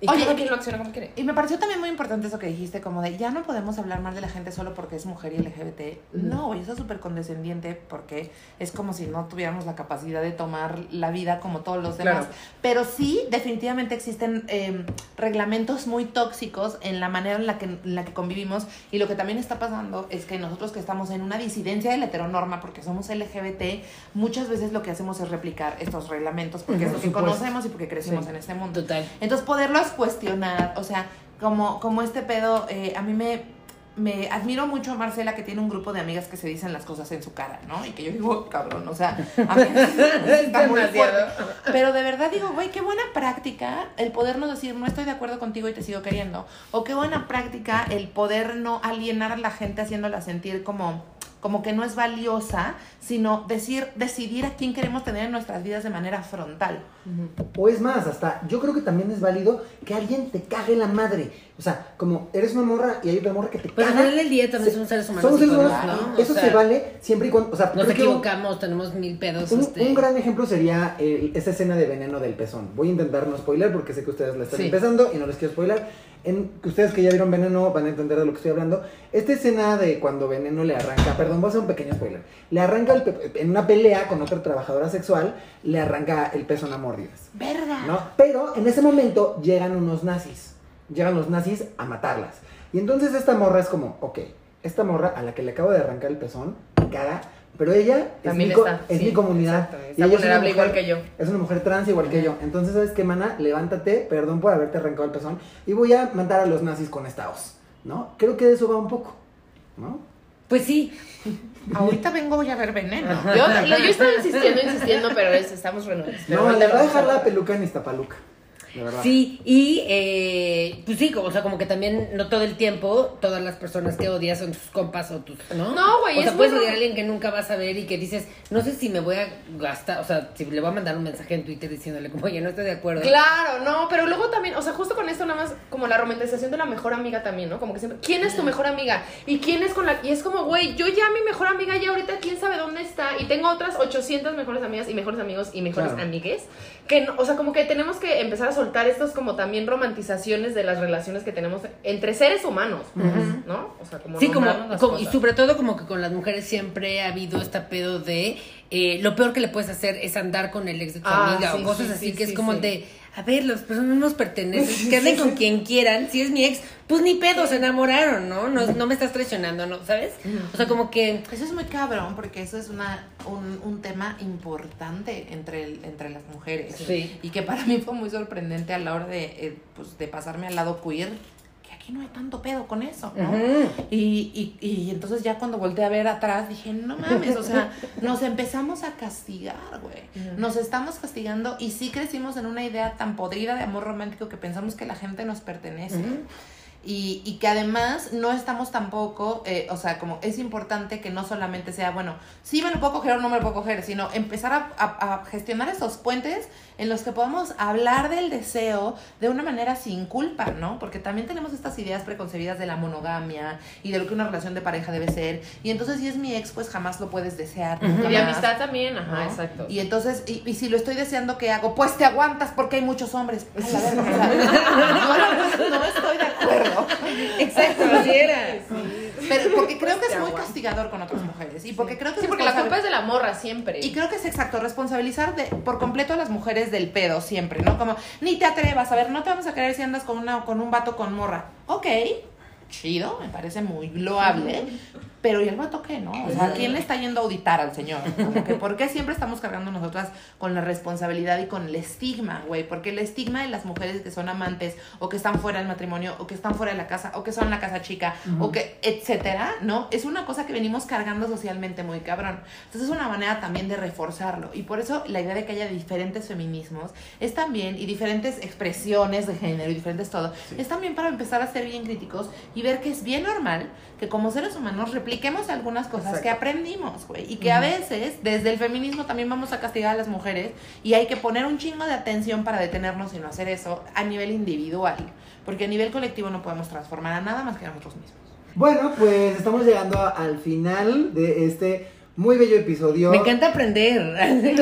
y Oye, cada quien lo acciona como quiere. Y me pareció también muy importante eso que dijiste, como de ya no podemos hablar mal de la gente solo porque es mujer y LGBT. No, güey, eso es súper condescendiente porque es como si no tuviéramos la capacidad de tomar la vida como todos los demás. Claro. Pero sí, definitivamente existen eh, reglamentos muy tóxicos en la manera en la, que, en la que convivimos. Y lo que también está pasando es que nosotros que estamos en una disidencia de la heteronorma porque somos LGBT, muchas veces lo que hacemos es replicar estos reglamentos porque es lo que supuesto. conocemos y porque crecimos Sí. en este mundo. Total. Entonces, poderlos cuestionar, o sea, como, como este pedo, eh, a mí me, me admiro mucho a Marcela que tiene un grupo de amigas que se dicen las cosas en su cara, ¿no? Y que yo digo, "Oh, cabrón, o sea, a mí está muy fuerte. Pero de verdad digo, güey, qué buena práctica el podernos decir, no estoy de acuerdo contigo y te sigo queriendo. O qué buena práctica el poder no alienar a la gente haciéndola sentir como como que no es valiosa, sino decir, decidir a quién queremos tener en nuestras vidas de manera frontal. O es más, hasta yo creo que también es válido que alguien te cague la madre. O sea, como eres una morra y hay otra morra que te al caga. final del día también se- son seres humanos. Somos seres humanos, ¿no? O Eso sea, se vale siempre y cuando. O sea, Nos un- equivocamos, tenemos mil pedos. Un, este, un gran ejemplo sería esa escena de veneno del pezón. Voy a intentar no spoiler porque sé que ustedes la están Sí. empezando y no les quiero spoiler. En, ustedes que ya vieron veneno van a entender de lo que estoy hablando. Esta escena de cuando veneno le arranca, perdón, voy a hacer un pequeño spoiler. Le arranca el en una pelea con otra trabajadora sexual, le arranca el pezón a mordidas. ¿Verdad? ¿no? Pero en ese momento llegan unos nazis. Llegan los nazis a matarlas. Y entonces esta morra es como, ok, esta morra a la que le acabo de arrancar el pezón, me caga, pero ella es, mi, está, es sí, mi comunidad. exacto, y está es igual que yo. Es una mujer trans igual que yo. Entonces, ¿sabes qué, mana? Levántate, perdón por haberte arrancado el pezón, y voy a mandar a los nazis con esta hoz, ¿no? Creo que de eso va un poco, ¿no? Pues sí, Ahorita vengo voy a ver veneno. Yo, yo estaba insistiendo, insistiendo, pero es- estamos renuentes. No, le va a dejar la peluca en Iztapaluca, de verdad. Sí, y eh, pues sí, como, o sea, como que también no todo el tiempo todas las personas que odias son tus compas o tus, ¿no? No, güey, O sea, es puedes muy odiar a alguien que nunca vas a ver y que dices, no sé si me voy a gastar, o sea, si le voy a mandar un mensaje en Twitter diciéndole como, oye, no estoy de acuerdo. Claro, no, pero luego también, o sea, justo con esto nada más como la romantización de la mejor amiga también, ¿no? Como que siempre, ¿quién es tu mejor amiga? ¿Y quién es con la...? Y es como, güey, yo ya mi mejor amiga ya ahorita quién sabe dónde está y tengo otras 800 mejores amigas y mejores amigos y mejores Claro. amigues que, no- o sea, como que tenemos que empezar a soltar estos como también romantizaciones de las relaciones que tenemos entre seres humanos, ¿no? O sea, como Sí, como, como- y sobre todo como que con las mujeres siempre ha habido este pedo de eh, lo peor que le puedes hacer es andar con el ex de tu Ah, amiga sí, o cosas sí, así sí, que es como de, a ver, las personas no nos pertenecen, *laughs* que anden con quien quieran, si es mi ex, pues ni pedo, se enamoraron, ¿no? No, no me estás traicionando, ¿no? ¿Sabes? O sea, como que... Eso es muy cabrón porque eso es una, un, un tema importante entre, el- entre las mujeres. Sí. Y que para mí fue muy sorprendente a la hora de, eh, pues, de pasarme al lado queer, aquí no hay tanto pedo con eso, ¿no? Y, y, y entonces ya cuando volteé a ver atrás dije, no mames, o sea, *laughs* nos empezamos a castigar, güey. Nos estamos castigando y sí crecimos en una idea tan podrida de amor romántico que pensamos que la gente nos pertenece. Y, y que además no estamos tampoco, eh, o sea, como es importante que no solamente sea, bueno, sí me lo puedo coger o no me lo puedo coger, sino empezar a, a- a gestionar esos puentes en los que podamos hablar del deseo de una manera sin culpa, ¿no? Porque también tenemos estas ideas preconcebidas de la monogamia y de lo que una relación de pareja debe ser. Y entonces si es mi ex, pues jamás lo puedes desear. Y amistad también, ajá, ¿no? exacto. Y entonces, y, y si lo estoy deseando, ¿qué hago? Pues te aguantas porque hay muchos hombres. *laughs* A la o sea, *laughs* no estoy de acuerdo. *laughs* Exacto, así era. Pero porque creo que es muy castigador con otras mujeres. Y porque creo que Sí, es porque la culpa es de la morra siempre. y creo que es exacto, responsabilizar de, por completo a las mujeres del pedo siempre, ¿no? Como, ni te atrevas, a ver, no te vamos a querer si andas con, una, con un vato con morra. Ok, chido, me parece muy loable, pero ¿y el vato qué, no? O sea, ¿a quién le está yendo a auditar al señor? Como que, ¿por qué siempre estamos cargando nosotras con la responsabilidad y con el estigma, güey? Porque el estigma de las mujeres que son amantes, o que están fuera del matrimonio, o que están fuera de la casa, o que son la casa chica, o que, etcétera, ¿no? Es una cosa que venimos cargando socialmente muy cabrón. Entonces es una manera también de reforzarlo. Y por eso la idea de que haya diferentes feminismos es también, y diferentes expresiones de género, y diferentes todo, es también para empezar a ser bien críticos y ver que es bien normal que como seres humanos repliquemos algunas cosas Exacto. que aprendimos, güey. Y que a veces, desde el feminismo, también vamos a castigar a las mujeres y hay que poner un chingo de atención para detenernos y no hacer eso a nivel individual. Porque a nivel colectivo no podemos transformar a nada más que a nosotros mismos. Bueno, pues estamos llegando al final de este muy bello episodio. Me encanta aprender. *laughs*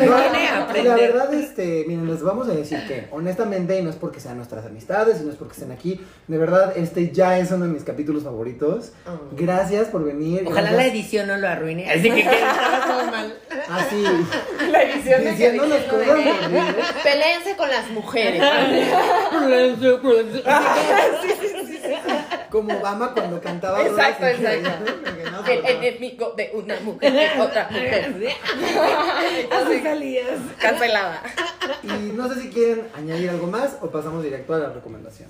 No, la verdad, este, miren, les vamos a decir que, honestamente, y no es porque sean nuestras amistades, y no es porque estén aquí, de verdad, este ya es uno de mis capítulos favoritos. Oh. Gracias por venir. Ojalá gracias- la edición no lo arruine. Así que *laughs* todo mal. Así, La edición de que horribles. *laughs* Peleense con las mujeres. Como Obama cuando cantaba. Exacto, exacto. que no, El enemigo de una mujer es otra mujer. *laughs* *laughs* Así salías. Cancelada. Y no sé si quieren añadir algo más o pasamos directo a la recomendación.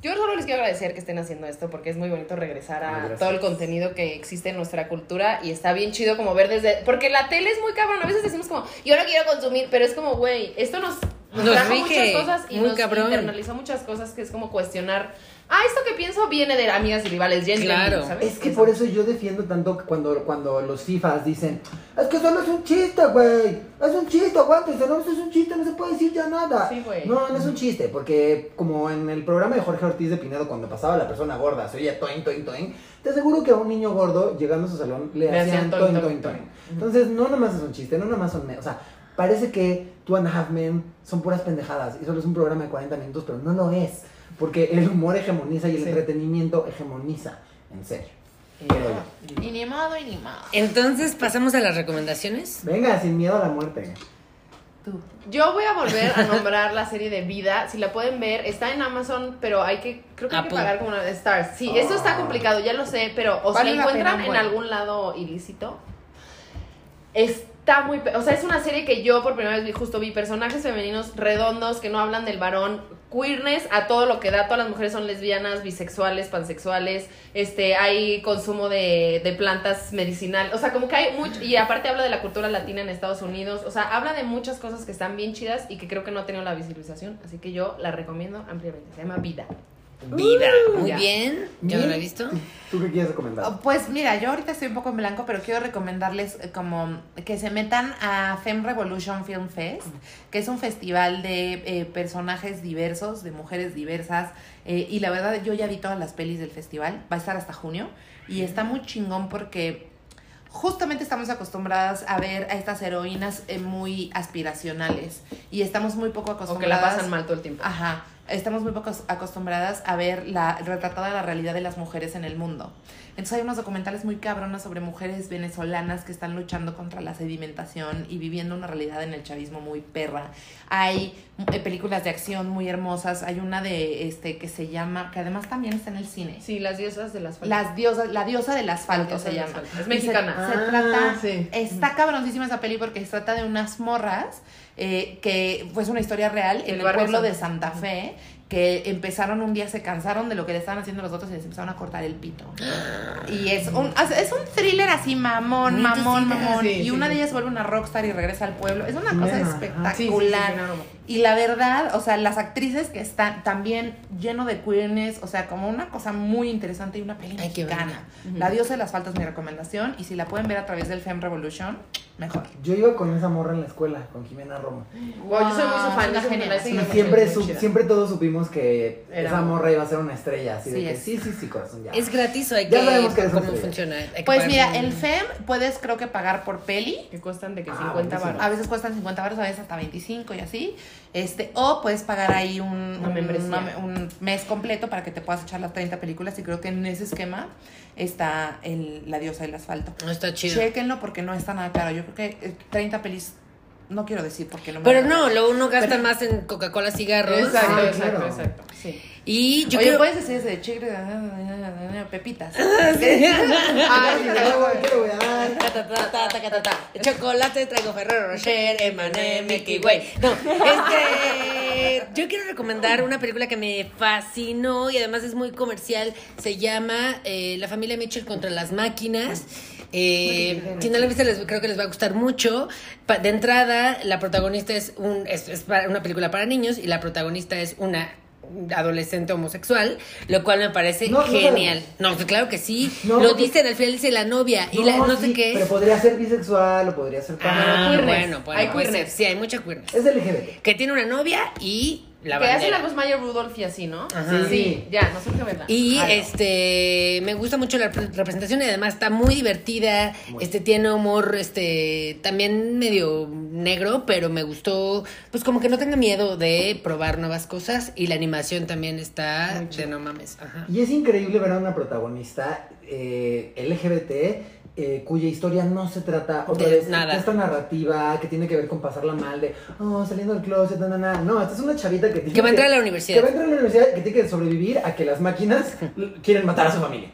Yo solo les quiero agradecer que estén haciendo esto porque es muy bonito regresar a gracias. todo el contenido que existe en nuestra cultura y está bien chido como ver desde... Porque la tele es muy cabrón, a veces decimos como, yo no quiero consumir, pero es como, güey, esto nos, nos, Nos trajo rige, muchas cosas y muy nos cabrón. internalizó muchas cosas que es como cuestionar, ah, esto que pienso viene de amigas y rivales, ya entendí", Claro. ¿sabes? Es que por eso yo defiendo tanto que cuando, cuando los FIFAs dicen, es que solo es un chiste, güey. Es un chiste, aguántense, no, eso es un chiste, no se puede decir ya nada. Sí, güey. No, no es un chiste, porque como en el programa de Jorge Ortiz de Pinedo, cuando pasaba la persona gorda, se oía toin, toin, toin, te aseguro que a un niño gordo, llegando a su salón, le, Le hacían hacían toin, toin, toin, toin, toin. toin. Entonces, no nada más es un chiste, no nada más son... me- O sea, parece que Two and a Half Men son puras pendejadas y solo es un programa de 40 minutos, pero no lo es. Porque el humor hegemoniza y el Sí. entretenimiento hegemoniza. En serio. Y ni modo, y ni modo. Entonces, pasamos a las recomendaciones. Venga, sin miedo a la muerte. Tú. Yo voy a volver a nombrar la serie de Vida. Si la pueden ver, está en Amazon, pero hay que, creo que hay que pagar como una de Stars. Sí, esto está complicado, ya lo sé, pero o si la encuentran pena, en bueno. algún lado ilícito, está muy, o sea, es una serie que yo por primera vez vi, justo vi personajes femeninos redondos que no hablan del varón, queerness a todo lo que da, todas las mujeres son lesbianas, bisexuales, pansexuales, este, hay consumo de, de plantas medicinal, o sea, como que hay mucho, y aparte habla de la cultura latina en Estados Unidos, o sea, habla de muchas cosas que están bien chidas y que creo que no ha tenido la visibilización, así que yo la recomiendo ampliamente, se llama Vida. Vida. Muy ya. bien. Yo no la he visto. ¿Tú qué quieres recomendar? Oh, Pues mira, yo ahorita estoy un poco en blanco, pero quiero recomendarles eh, como que se metan a Femme Revolution Film Fest, que es un festival de eh, personajes diversos, de mujeres diversas, eh, y la verdad yo ya vi todas las pelis del festival, va a estar hasta junio, y está muy chingón porque justamente estamos acostumbradas a ver a estas heroínas eh, muy aspiracionales, y estamos muy poco O que la acostumbradas pasan mal todo el tiempo. Ajá. Estamos muy poco acostumbradas a ver la retratada la realidad de las mujeres en el mundo. Entonces hay unos documentales muy cabronas sobre mujeres venezolanas que están luchando contra la sedimentación y viviendo una realidad en el chavismo muy perra. Hay eh, películas de acción muy hermosas. Hay una de este que se llama, que además también está en el cine. Sí, las diosas de las Las diosas, la diosa del asfalto diosa se del llama. asfalto. Es mexicana. Se, se Ah, trata, sí. está cabroncísima esa peli porque se trata de unas morras eh, que fue una historia real en Del el barrio pueblo de Santa- Santa Fe que empezaron un día, se cansaron de lo que le estaban haciendo los otros y les empezaron a cortar el pito. *gasps* Y es un, es un thriller así, mamón, mamón, sí, mamón. sí, y una sí. de ellas vuelve una rockstar y regresa al pueblo. Es una cosa ajá. espectacular. Sí, sí, sí, sí, no, no. Y la verdad, o sea, las actrices que están también lleno de queerness, o sea, como una cosa muy interesante y una peli Hay que mexicana. La diosa de las faltas es mi recomendación. Y si la pueden ver a través del Femme Revolution, mejor. Yo iba con esa morra en la escuela, con Jimena Roma. Wow, yo soy muy su Wow, fan, genial. la Y seguido mucho, siempre, su- siempre todos supimos que Era- esa morra iba a ser una estrella. Así de Sí que es. sí, sí, sí, corazón, ya. Es gratis o hay Ya que sabemos que cómo estrella. funciona. Pues mira, un- el FEM puedes creo que pagar por peli. Que cuestan de que Ah, 50 buenísimo. baros. A veces cuestan 50 baros, a veces hasta 25 y así. Este, o puedes pagar ahí un, un- mes completo para que te puedas echar las 30 películas. Y creo que en ese esquema está el, La diosa del asfalto. No está chido. Chequenlo porque no está nada caro. Yo creo que eh, 30 pelis, no quiero decir porque no me Pero no, luego uno gasta Pero- más en Coca-Cola, cigarros. Exacto, Ah, exacto, claro. exacto. Sí. Y yo Oye, creo... puedes decir ese de chigre, pepitas. *laughs* Ay, yo voy, ¿qué le voy a dar? Ta, ta, ta, ta, ta, ta, ta. De chocolate traigo Ferrero Rocher, Emané, Milky Way. No, este. Yo quiero recomendar una película que me fascinó y además es muy comercial. Se llama eh, La familia Mitchell contra las máquinas. Eh, si no la viste, les, creo que les va a gustar mucho. Pa- de entrada, la protagonista es, un, es, es para- una película para niños y la protagonista es una adolescente homosexual, lo cual me parece No, genial. No, pues claro que sí. No, lo dicen al final dice la novia y la, no sé qué. Pero podría ser bisexual o podría ser pan. Ah, bueno, bueno, Hay queerness. Sí, hay mucha queerness. Es LGBT. Que tiene una novia y la que hace la voz Maya Rudolph y así, ¿no? Ajá. Sí, ya, no sé qué verla. Y este me gusta mucho la pre- representación y además está muy divertida. Este tiene humor este también medio negro, pero me gustó pues como que no tenga miedo de probar nuevas cosas y la animación también está de no mames. Ajá. Y es increíble ver a una protagonista eh, LGBT eh, cuya historia no se trata otra De vez nada. esta narrativa que tiene que ver con pasarla mal de oh saliendo del closet, na, na, na. no, esta es una chavita que tiene Que va a entrar a la universidad. que va a entrar a la universidad que tiene que sobrevivir a que las máquinas *laughs* quieren matar a su familia.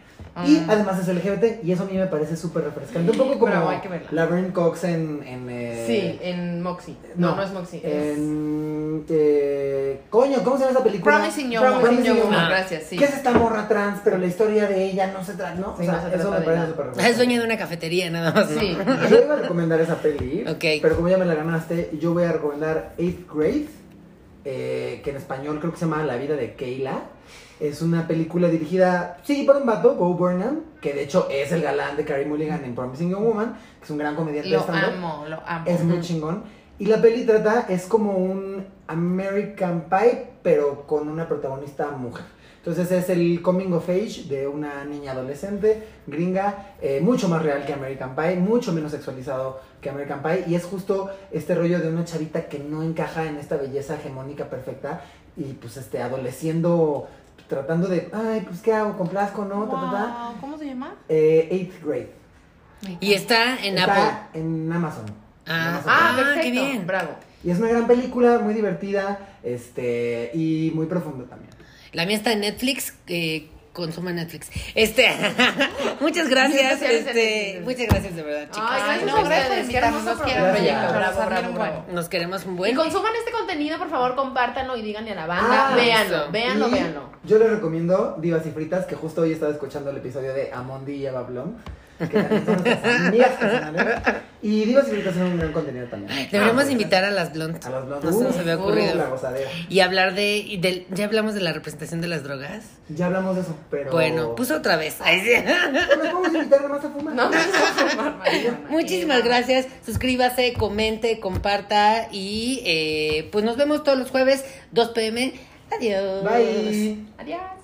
Y Ah. además es LGBT y eso a mí me parece súper refrescante. Un poco como que. Laverne Cox en... en eh, Sí, en Moxie. No, no, es Moxie. es En, eh, coño, ¿cómo se llama esa película? Promising Young Promising Woman. Young Woman, Ah. gracias, sí. ¿Qué es esta morra trans? Pero la historia de ella no se trata, ¿no? Sí, o sea, no se eso trata me parece súper Es refrescante. dueña de una cafetería nada más. ¿no? Sí. *laughs* Yo iba a recomendar esa peli, Ok. pero como ya me la ganaste, yo voy a recomendar Eighth Grade, eh, que en español creo que se llama La vida de Kayla. Es una película dirigida, sí, por un vato, Bo Burnham, que de hecho es el galán de Carrie Mulligan en Promising Young Woman, que es un gran comediante Lo amo, lo amo. Es muy chingón. Y la peli trata, es como un American Pie, pero con una protagonista mujer. Entonces es el coming of age de una niña adolescente gringa, eh, mucho más real que American Pie, mucho menos sexualizado que American Pie. Y es justo este rollo de una chavita que no encaja en esta belleza hegemónica perfecta y pues este, adoleciendo, tratando de, ay, pues qué hago, complazco, ¿no? Ta, ta, ta. Wow, ¿Cómo se llama? Eh, eighth grade. Y está en Está Apple. en Amazon. En Ah, Amazon. Ah, Ah, perfecto. qué bien. Bravo. Y es una gran película, muy divertida, este, y muy profunda también. La mía está en Netflix. Eh, consuma Netflix. Este, *laughs* muchas gracias. Este, muchas gracias de verdad, chicos. Ay, gracias no, gracias hermoso nos quiero programa. Gracias. Bravo, Bravo, bravo, bravo. bravo. Nos queremos un Y buen. consuman este contenido, por favor, compártanlo y díganle a la banda. Ah, véanlo, véanlo, Y véanlo. Yo les recomiendo Divas y Fritas, que justo hoy estaba escuchando el episodio de Amondi y Eva Blom, que también son nuestras amigas personales. Y Fritas son un gran contenido también. Deberíamos Ah, pues, invitar a las blondes. a los blondes. No se nos había ocurrido. Y hablar de, y Ya hablamos de la representación de las drogas. Ya hablamos de eso, pero... Bueno, pues otra vez. Ay, sí. Podemos invitar nada más a fumar. No, no. Muchísimas gracias. Suscríbase, comente, comparta. Y eh, pues nos vemos todos los jueves, 2 pm. Adiós. Bye. Adiós.